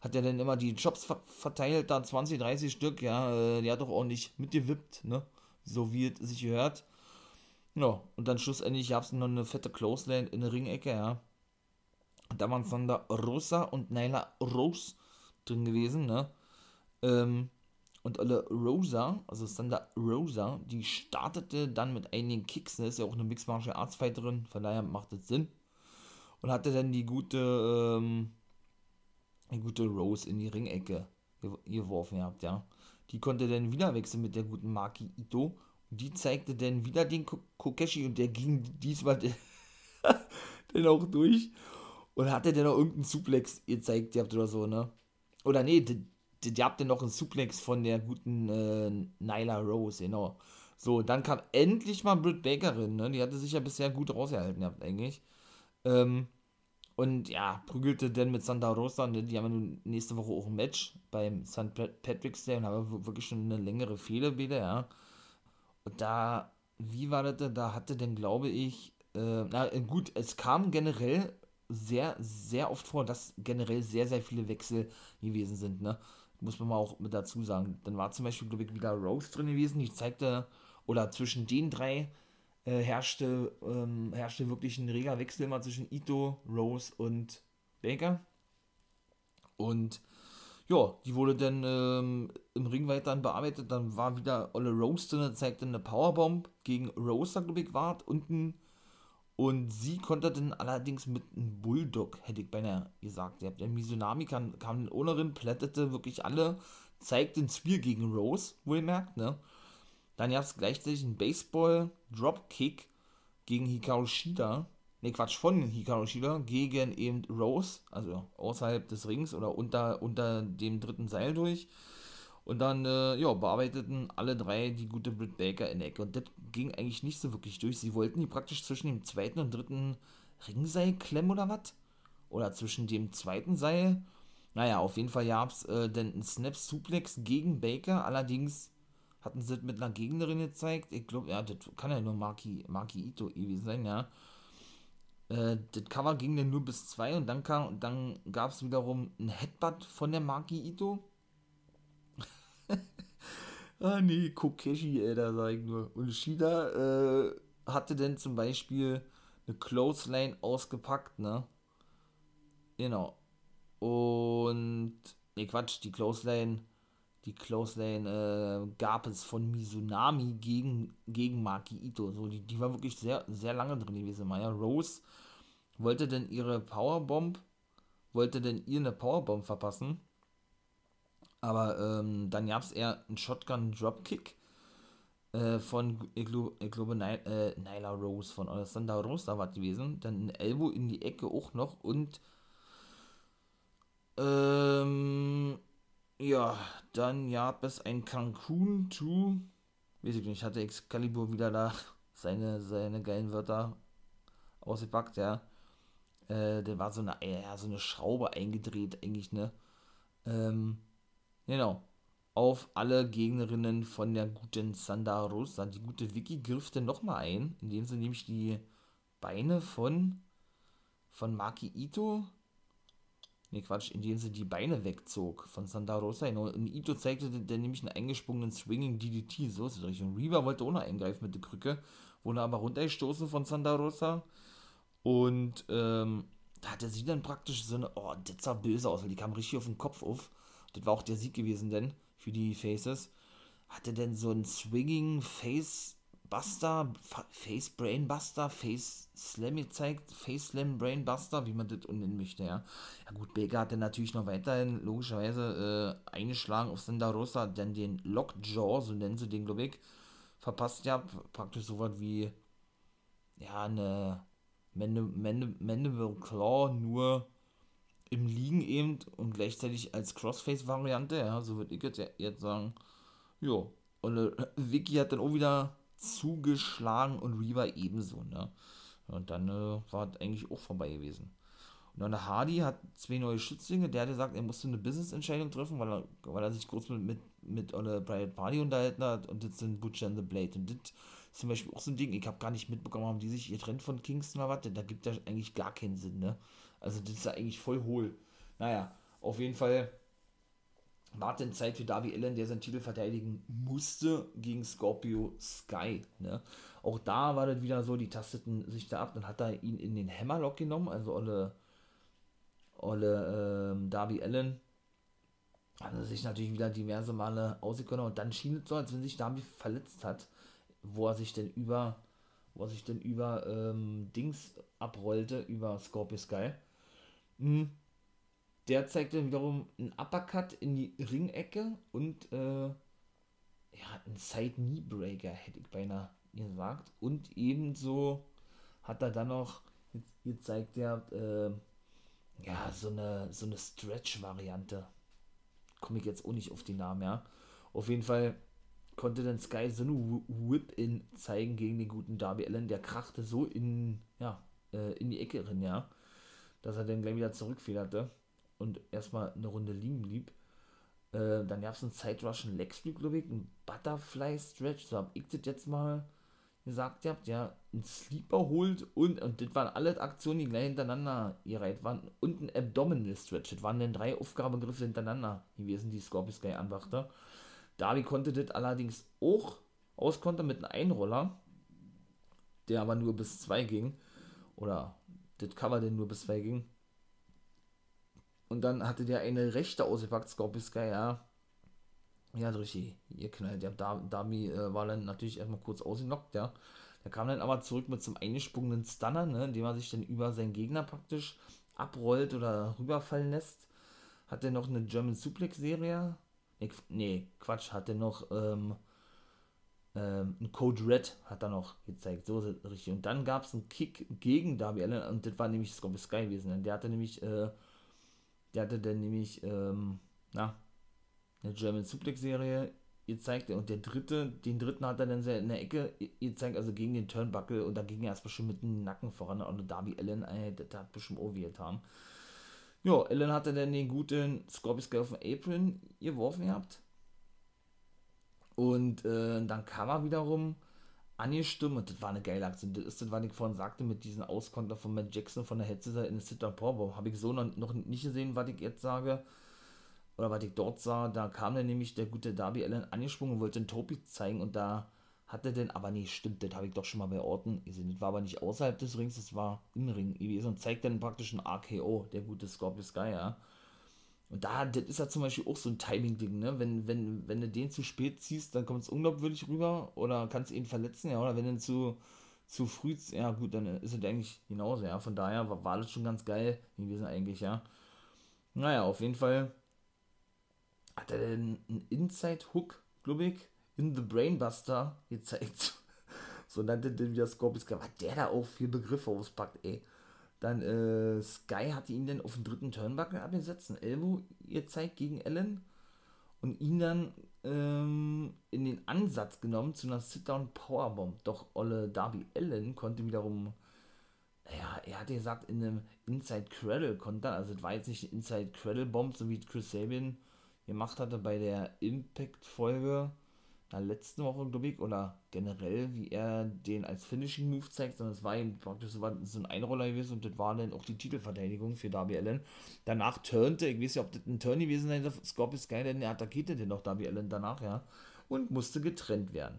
Hat er dann immer die Jobs ver verteilt, da 20, 30 Stück, ja, äh, die hat doch ordentlich mitgewippt, ne? So wie es sich gehört. Ja, und dann schlussendlich gab es noch eine fette Clothesline in der Ringecke, ja. Da waren Sander Rosa und Nyla Rose drin gewesen, ne? Ähm, und alle Rosa, also Thunder Rosa, die startete dann mit einigen Kicks. Das ist ja auch eine Mixed Martial Arts Fighterin, von daher macht das Sinn. und hatte dann die gute, ähm, die gute Rose in die Ringecke geworfen gehabt, ja. Die konnte dann wieder wechseln mit der guten Maki Ito. Und die zeigte dann wieder den Kokeshi und der ging diesmal dann auch durch und hatte dann noch irgendeinen Suplex gezeigt gehabt oder so, ne? Oder nee, die, die, habt dann noch einen Suplex von der guten äh, Nyla Rose, genau. So, dann kam endlich mal Britt Bakerin, ne? Die hatte sich ja bisher gut rausgehalten gehabt, eigentlich. Ähm, und ja, prügelte dann mit Santa Rosa, ne? die haben ja nun nächste Woche auch ein Match beim St. Patrick's Day und haben wirklich schon eine längere Fehde wieder, ja. Und da, wie war das denn? Da hatte denn, glaube ich, äh, na gut, es kam generell sehr, sehr oft vor, dass generell sehr, sehr viele Wechsel gewesen sind, ne? Muss man mal auch mit dazu sagen. Dann war zum Beispiel, glaube ich, wieder Rose drin gewesen, die zeigte, oder zwischen den drei äh, herrschte, ähm, herrschte wirklich ein reger Wechsel immer zwischen Ito, Rose und Baker. Und ja, die wurde dann ähm, im Ring weiter bearbeitet. Dann war wieder Olle Rose drin, zeigte eine Powerbomb gegen Rose, glaube ich, war unten. Und sie konnte dann allerdings mit einem Bulldog, hätte ich beinahe gesagt. Der Mizunami kam, kam ohne Rin, plättete wirklich alle, zeigte den Spear gegen Rose, wohlmerkt, ne? Dann gab es gleichzeitig einen Baseball-Dropkick gegen Hikaru Shida. Ne, Quatsch, von Hikaru Shida gegen eben Rose, also außerhalb des Rings oder unter, unter dem dritten Seil durch. Und dann, äh, ja, bearbeiteten alle drei die gute Britt Baker in der Ecke. Und das ging eigentlich nicht so wirklich durch. Sie wollten die praktisch zwischen dem zweiten und dritten Ringseil klemmen oder was? Oder zwischen dem zweiten Seil. Naja, auf jeden Fall gab es äh, dann einen Snap Suplex gegen Baker. Allerdings hatten sie mit einer Gegnerin gezeigt. Ich glaube, ja, das kann ja nur Maki, Maki Ito gewesen sein, ja. Äh, das Cover ging dann nur bis zwei und dann dann gab es wiederum ein Headbutt von der Maki Ito. Ah nee, Kokeshi, ey, da sag ich nur. Und Shida äh, hatte dann zum Beispiel eine Clothesline ausgepackt, ne? Genau. Und, ne Quatsch, die Clothesline die Close Lane äh, gab es von Mizunami gegen, gegen Maki Ito. So, die, die war wirklich sehr, sehr lange drin gewesen. Maya Rose wollte denn ihre Powerbomb, wollte denn ihr eine Powerbomb verpassen. Aber ähm, dann gab es eher einen Shotgun Dropkick äh, von, ich, glaub, ich glaube, Ny äh, Nyla Rose, von Alessandra Rose da war gewesen. Dann ein Elbow in die Ecke auch noch und ähm, ja, dann gab es ein Cancun to, weiß ich nicht, hatte Excalibur wieder da seine, seine geilen Wörter ausgepackt, ja. Äh, der war so eine, ja, so eine Schraube eingedreht, eigentlich, ne? Ähm, genau. Auf alle Gegnerinnen von der guten Sanda Rosa. Die gute Vicky griff dann nochmal ein, indem sie nämlich die Beine von, von Maki Ito Ne, Quatsch, indem sie die Beine wegzog von Santa Rosa. Und Ito zeigte dann nämlich einen eingesprungenen Swinging DDT. So ist es richtig. Und Reba wollte auch noch eingreifen mit der Krücke, wurde aber runtergestoßen von Santa Rosa. Und ähm, da hatte sie dann praktisch so eine, oh, das sah böse aus, weil die kam richtig auf den Kopf auf. Das war auch der Sieg gewesen denn für die Faces. Hatte denn so ein Swinging Face Buster, Face Brain Buster, Face Slam gezeigt, Face Slam Brain Buster, wie man das nennen möchte, ja. Ja gut, Baker hat dann natürlich noch weiterhin logischerweise äh, eingeschlagen auf Santa Rosa, dann den Lockjaw, so nennen sie den, glaube ich, verpasst ja, praktisch so was wie, ja, eine Mandible Claw, nur im Liegen eben und gleichzeitig als Crossface-Variante, ja, so würde ich jetzt sagen. Jo, und äh, Vicky hat dann auch wieder zugeschlagen und Reba ebenso, ne? Und dann äh, war es eigentlich auch vorbei gewesen. Und dann Hardy hat zwei neue Schützlinge, der hat gesagt, er musste eine Business-Entscheidung treffen, weil er, weil er sich kurz mit, mit, mit einer Private Party unterhalten hat und das sind Butcher and the Blade. Und das ist zum Beispiel auch so ein Ding, ich habe gar nicht mitbekommen, haben die sich getrennt von Kingston oder was, da gibt ja eigentlich gar keinen Sinn, ne? Also das ist ja eigentlich voll hohl. Naja, auf jeden Fall war denn Zeit für Darby Allen, der seinen Titel verteidigen musste gegen Scorpio Sky. Ne? Auch da war das wieder so, die tasteten sich da ab, dann hat er ihn in den Hammerlock genommen, also Olle, Olle ähm, Darby Allen hat er sich natürlich wieder diverse Male ausgekommen und dann schien es so, als wenn sich Darby verletzt hat, wo er sich denn über was sich dann über ähm, Dings abrollte, über Scorpio Sky. Mhm. Der zeigte wiederum einen Uppercut in die Ringecke und äh, ja, einen Side-Knee-Breaker, hätte ich beinahe gesagt. Und ebenso hat er dann noch, jetzt zeigt er, äh, ja, so eine, so eine Stretch-Variante. Komme ich jetzt auch nicht auf die Namen, ja. Auf jeden Fall konnte dann Sky so eine Whip-In zeigen gegen den guten Darby Allen. Der krachte so in, ja, äh, in die Ecke rein, ja, dass er dann gleich wieder zurückfederte und erstmal eine Runde liegen blieb. Äh, dann gab es einen Side Russian Leg Sweep, glaube ich, einen Butterfly Stretch, so habe ich das jetzt mal gesagt habt, ja, einen Sleeper holt und, und das waren alle Aktionen, die gleich hintereinander gereiht waren und ein Abdominal Stretch. Das waren dann drei Aufgabengriffe hintereinander gewesen, die Scorpius gleich anbrachte. Darby konnte das allerdings auch auskontern mit einem Einroller, der aber nur bis zwei ging. Oder das Cover denn nur bis zwei ging. Und dann hatte der eine rechte ausgepackt, Scorpius Sky, ja. Ja, richtig, ihr knallt. Der Darby äh, war dann natürlich erstmal kurz ausgenockt, ja. Der kam dann aber zurück mit so einem eingesprungenen Stunner, ne, indem er sich dann über seinen Gegner praktisch abrollt oder rüberfallen lässt. Hat er noch eine German Suplex-Serie Nee, nee, Quatsch, hat er noch ähm, ähm, ein Code Red hat er noch gezeigt, so richtig. Und dann gab es einen Kick gegen Darby Allen und das war nämlich Scorpio Sky gewesen. Der hatte nämlich, äh, der hatte dann nämlich, ähm, na, eine German Suplex Serie gezeigt und der dritte, den dritten hat er dann in der Ecke gezeigt, also gegen den Turnbuckle und da ging er erst bestimmt mit dem Nacken voran und Darby Allen, ey, das hat bestimmt auch getan. Ja, Ellen hatte dann den guten Scorpio Sky auf den Apron geworfen gehabt. Und äh, dann kam er wiederum angestimmt und das war eine geile Aktion. Das ist das, was ich vorhin sagte, mit diesen Auskonter von Matt Jackson von der Headsetter in Sit-Down Powerbomb. Habe ich so noch, noch nicht gesehen, was ich jetzt sage. Oder was ich dort sah. Da kam dann nämlich der gute Darby Allen angesprungen und wollte den Topi zeigen und da hat er denn, aber nee, stimmt, das habe ich doch schon mal bei Orten gesehen. Das war aber nicht außerhalb des Rings, das war im Ring und zeigt dann praktisch ein RKO, der gute Scorpio Sky, ja. Und da, das ist ja zum Beispiel auch so ein Timing-Ding, ne? Wenn, wenn, wenn du den zu spät ziehst, dann kommt es unglaubwürdig rüber oder kannst ihn verletzen, ja. Oder wenn du zu, zu früh, ja gut, dann ist es eigentlich genauso, ja. Von daher war, war das schon ganz geil gewesen eigentlich, ja. Naja, auf jeden Fall hat er denn einen Inside-Hook, glaube ich, in The Brainbuster gezeigt. so nannte den wieder Scorpius Was der da auch für Begriffe auspackt, ey. Dann äh, Sky hatte ihn dann auf den dritten Turnbuckle abgesetzt, ein Elbow gezeigt gegen Allen und ihn dann ähm, in den Ansatz genommen zu einer Sit-Down Powerbomb. Doch Olle Darby Allen konnte wiederum, ja, er hatte gesagt, in einem Inside Cradle konnte, also es war jetzt nicht Inside Cradle Bomb, so wie Chris Sabin gemacht hatte bei der Impact-Folge der letzten Woche, glaube ich, oder generell, wie er den als Finishing Move zeigt, sondern es war eben praktisch so, ein Einroller gewesen und das war dann auch die Titelverteidigung für Darby Allen. Danach turnte, ich weiß nicht, ob das ein Turn gewesen sein soll, Scorpio Sky, denn er attackierte den noch Darby Allen danach, ja, und musste getrennt werden.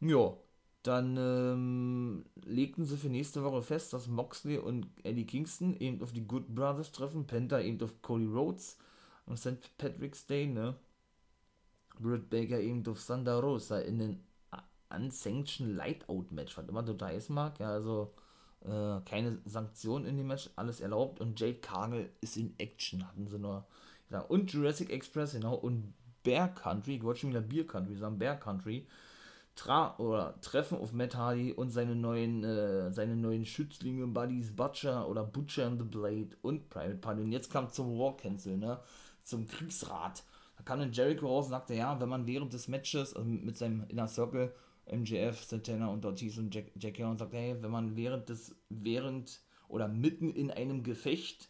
Ja, dann ähm, legten sie für nächste Woche fest, dass Moxley und Eddie Kingston eben auf die Good Brothers treffen, Penta eben auf Cody Rhodes am St. Patrick's Day, ne? Britt Baker eben durch Santa Rosa in den Unsanctioned Lightout Match, was immer total heiß mag. Ja, also äh, keine Sanktionen in dem Match, alles erlaubt. Und Jade Cargill ist in Action, hatten sie nur gesagt. Und Jurassic Express, genau. Und Bear Country, ich wollte schon wieder Beer Country sagen, Bear Country. Tra oder Treffen auf Matt Hardy und seine neuen, äh, seine neuen Schützlinge, Buddies Butcher oder Butcher and the Blade und Private Party. Und jetzt kam zum War Cancel, ne? Zum Kriegsrat da kam dann Jericho raus und sagte, ja, wenn man während des Matches, also mit seinem Inner Circle, MJF, Santana und Ortiz und Jack, Jack und sagte, hey, wenn man während des, während oder mitten in einem Gefecht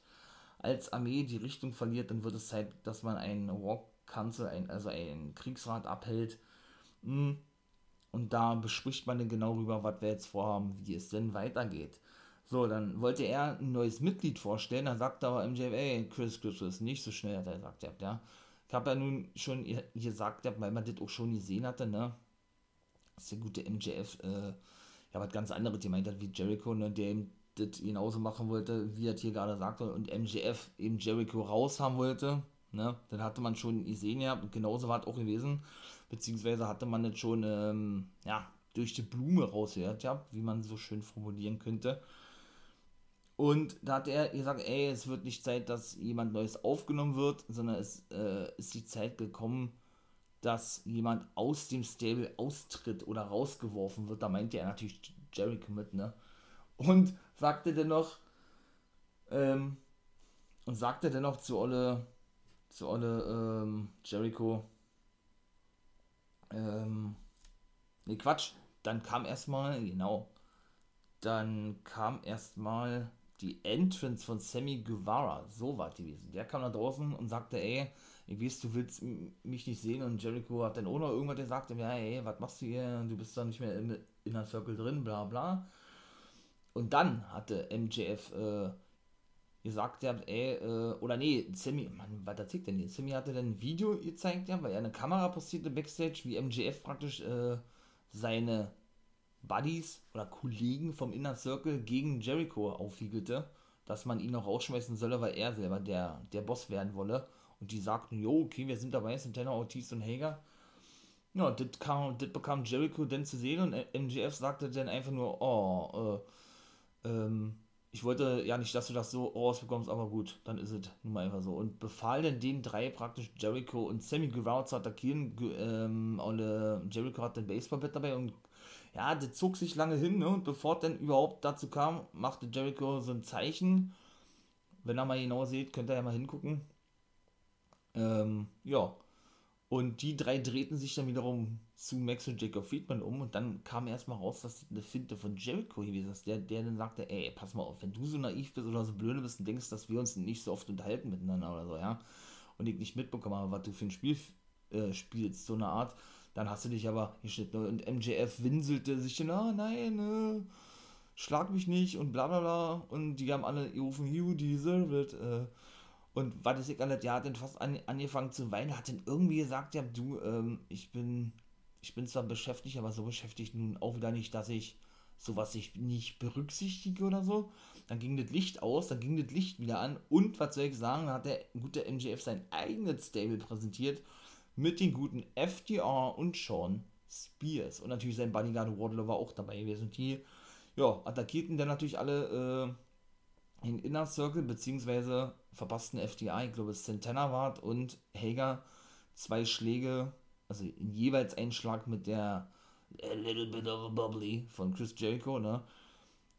als Armee die Richtung verliert, dann wird es Zeit, dass man einen Walk Council, ein, also einen Kriegsrat abhält. Hm. Und da bespricht man dann genau rüber, was wir jetzt vorhaben, wie es denn weitergeht. So, dann wollte er ein neues Mitglied vorstellen, dann sagte aber MJF, ey, Chris, Chris, Chris, nicht so schnell, hat er gesagt, ja. Habe ja nun schon gesagt, weil man das auch schon gesehen hatte, ne? Dass der gute MJF äh, ja was ganz anderes gemeint hat wie Jericho, ne? Der eben das genauso machen wollte, wie er hier gerade sagte, und MJF eben Jericho raus haben wollte. Ne? Dann hatte man schon gesehen, ja, und genauso war es auch gewesen. Beziehungsweise hatte man das schon, ähm, ja, durch die Blume raushört, ja, wie man so schön formulieren könnte. Und da hat er gesagt, ey, es wird nicht Zeit, dass jemand Neues aufgenommen wird, sondern es äh, ist die Zeit gekommen, dass jemand aus dem Stable austritt oder rausgeworfen wird. Da meinte er natürlich Jericho mit, ne? Und sagte dennoch, ähm, und sagte dennoch zu Olle, zu Olle ähm, Jericho, ähm, ne Quatsch, dann kam erstmal, genau, dann kam erstmal die Entrance von Sammy Guevara, so war die gewesen. Der kam da draußen und sagte, ey, ich weiß, du willst mich nicht sehen und Jericho hat dann auch noch irgendwas gesagt, ja, ey, was machst du hier, du bist da nicht mehr in, der Circle drin, bla bla. Und dann hatte MJF äh, gesagt, ja, ey, äh, oder nee, Sammy, Mann, was erzählt denn hier? Sammy hatte dann ein Video gezeigt, ja, weil er eine Kamera postierte backstage, wie MJF praktisch äh, seine Buddies oder Kollegen vom Inner Circle gegen Jericho aufwiegelte, dass man ihn noch rausschmeißen solle, weil er selber der, der Boss werden wolle. Und die sagten, jo, okay, wir sind dabei, sind Tanner, Ortiz und Hager. Ja, das bekam Jericho dann zu sehen und MGF sagte dann einfach nur, oh, äh, ähm, ich wollte ja nicht, dass du das so rausbekommst, aber gut, dann ist es nun mal einfach so. Und befahl dann den drei praktisch Jericho und Sammy Guevara zu attackieren. Ähm, und, äh, Jericho hat den Baseballbett dabei und ja, das zog sich lange hin, ne? Und bevor es dann überhaupt dazu kam, machte Jericho so ein Zeichen. Wenn ihr mal genau seht, könnt ihr ja mal hingucken. Ähm, ja. Und die drei drehten sich dann wiederum zu Max und Jacob Friedman um und dann kam erstmal raus, dass das eine Finte von Jericho gewesen ist, der, der dann sagte, ey, pass mal auf, wenn du so naiv bist oder so blöde bist und denkst, dass wir uns nicht so oft unterhalten miteinander oder so, ja, und ich nicht mitbekommen habe, was du für ein Spiel äh, spielst, so eine Art, dann hast du dich aber geschnitten. Und MJF winselte sich dann, ah, nein, äh, schlag mich nicht und bla bla bla. Und die haben alle gerufen, you deserve it. Äh. Und was ist alles, der hat dann fast an, angefangen zu weinen, hat dann irgendwie gesagt, ja, du, ähm, ich bin, ich bin zwar beschäftigt, aber so beschäftigt nun auch wieder nicht, dass ich sowas ich nicht berücksichtige oder so. Dann ging das Licht aus, dann ging das Licht wieder an und was soll ich sagen, dann hat der gute MJF sein eigenes Stable präsentiert mit den guten FDR und Sean Spears. Und natürlich sein Bodyguard Wardlow war auch dabei gewesen. Und die ja, attackierten dann natürlich alle äh, in Inner Circle, beziehungsweise verpassten FDI, ich glaube es Santana war und Hager zwei Schläge, also jeweils ein Schlag mit der A Little Bit of a Bubbly von Chris Jericho, ne?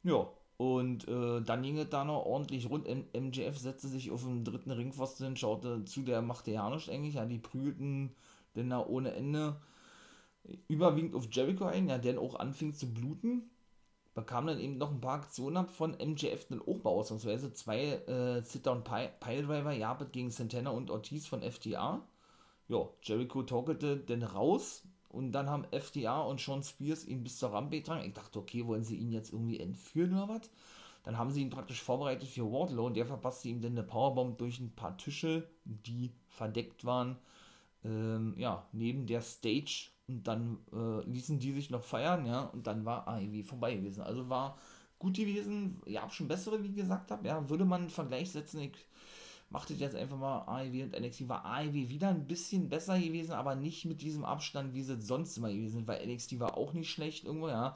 Ja, und äh, dann ging es da noch ordentlich rund. M MJF setzte sich auf den dritten Ringpfosten, schaute zu, der machte ja nicht eigentlich. Ja, die prügelten denn da ohne Ende überwiegend auf Jericho ein, ja, der auch anfing zu bluten. Bekam dann eben noch ein paar Aktionen ab von MJF dann auch mal ausnahmsweise. Zwei äh, Sit-Down-Piledriver, Jabet gegen Santana und Ortiz von FTA. Ja, Jericho torkelte dann raus, und dann haben FDA und Sean Spears ihn bis zur Rampe getragen. Ich dachte, okay, wollen sie ihn jetzt irgendwie entführen oder was? Dann haben sie ihn praktisch vorbereitet für Wardlow und der verpasste ihm dann eine Powerbomb durch ein paar Tische, die verdeckt waren, ähm, ja, neben der Stage. Und dann äh, ließen die sich noch feiern, ja, und dann war AEW vorbei gewesen. Also war gut gewesen, ja, schon bessere, wie gesagt habe, ja, würde man einen Vergleich setzen, ich macht es jetzt einfach mal AEW und NXT. War AEW wieder ein bisschen besser gewesen, aber nicht mit diesem Abstand, wie sie sonst immer gewesen sind, weil NXT war auch nicht schlecht irgendwo, ja.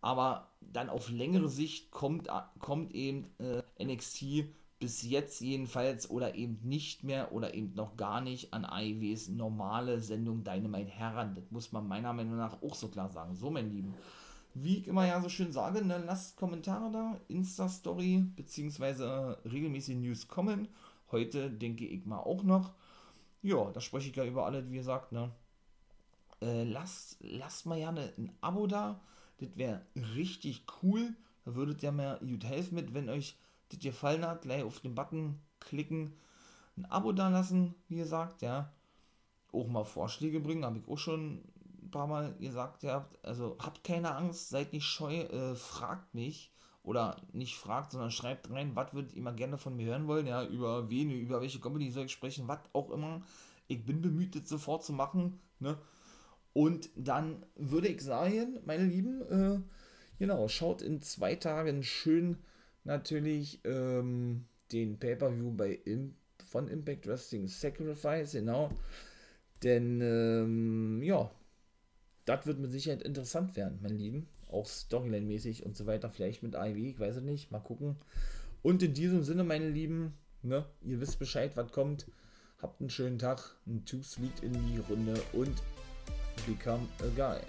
Aber dann auf längere Sicht kommt, kommt eben äh, NXT bis jetzt jedenfalls oder eben nicht mehr oder eben noch gar nicht an AEWs normale Sendung Dynamite heran. Das muss man meiner Meinung nach auch so klar sagen. So, mein Lieben. Wie ich immer ja so schön sage, ne, lasst Kommentare da, Insta-Story, beziehungsweise äh, regelmäßig News kommen heute denke ich mal auch noch. Ja, da spreche ich ja über alles, wie gesagt, ne? Äh, lasst, lasst mal ja ne, ein Abo da. Das wäre richtig cool. Da würdet ihr mir gut helfen mit, wenn euch das gefallen hat. Gleich auf den Button klicken, ein Abo da lassen, wie gesagt, ja. Auch mal Vorschläge bringen, habe ich auch schon ein paar Mal gesagt, ja. Also habt keine Angst, seid nicht scheu, äh, fragt mich oder nicht fragt, sondern schreibt rein, was würdet ihr mal gerne von mir hören wollen, ja, über wen, über welche Company soll ich sprechen, was auch immer. Ich bin bemüht, das sofort zu machen, ne? Und dann würde ich sagen, meine Lieben, äh, genau, schaut in zwei Tagen schön natürlich ähm, den Pay-Per-View bei Im von Impact Wrestling Sacrifice, genau. Denn, ähm, ja, das wird mit Sicherheit interessant werden, mein Lieben. Auch Storyline-mäßig und so weiter. Vielleicht mit AEW, ich weiß es nicht. Mal gucken. Und in diesem Sinne, meine Lieben, ne, ihr wisst Bescheid, was kommt. Habt einen schönen Tag, ein Too Sweet in die Runde und become a guy.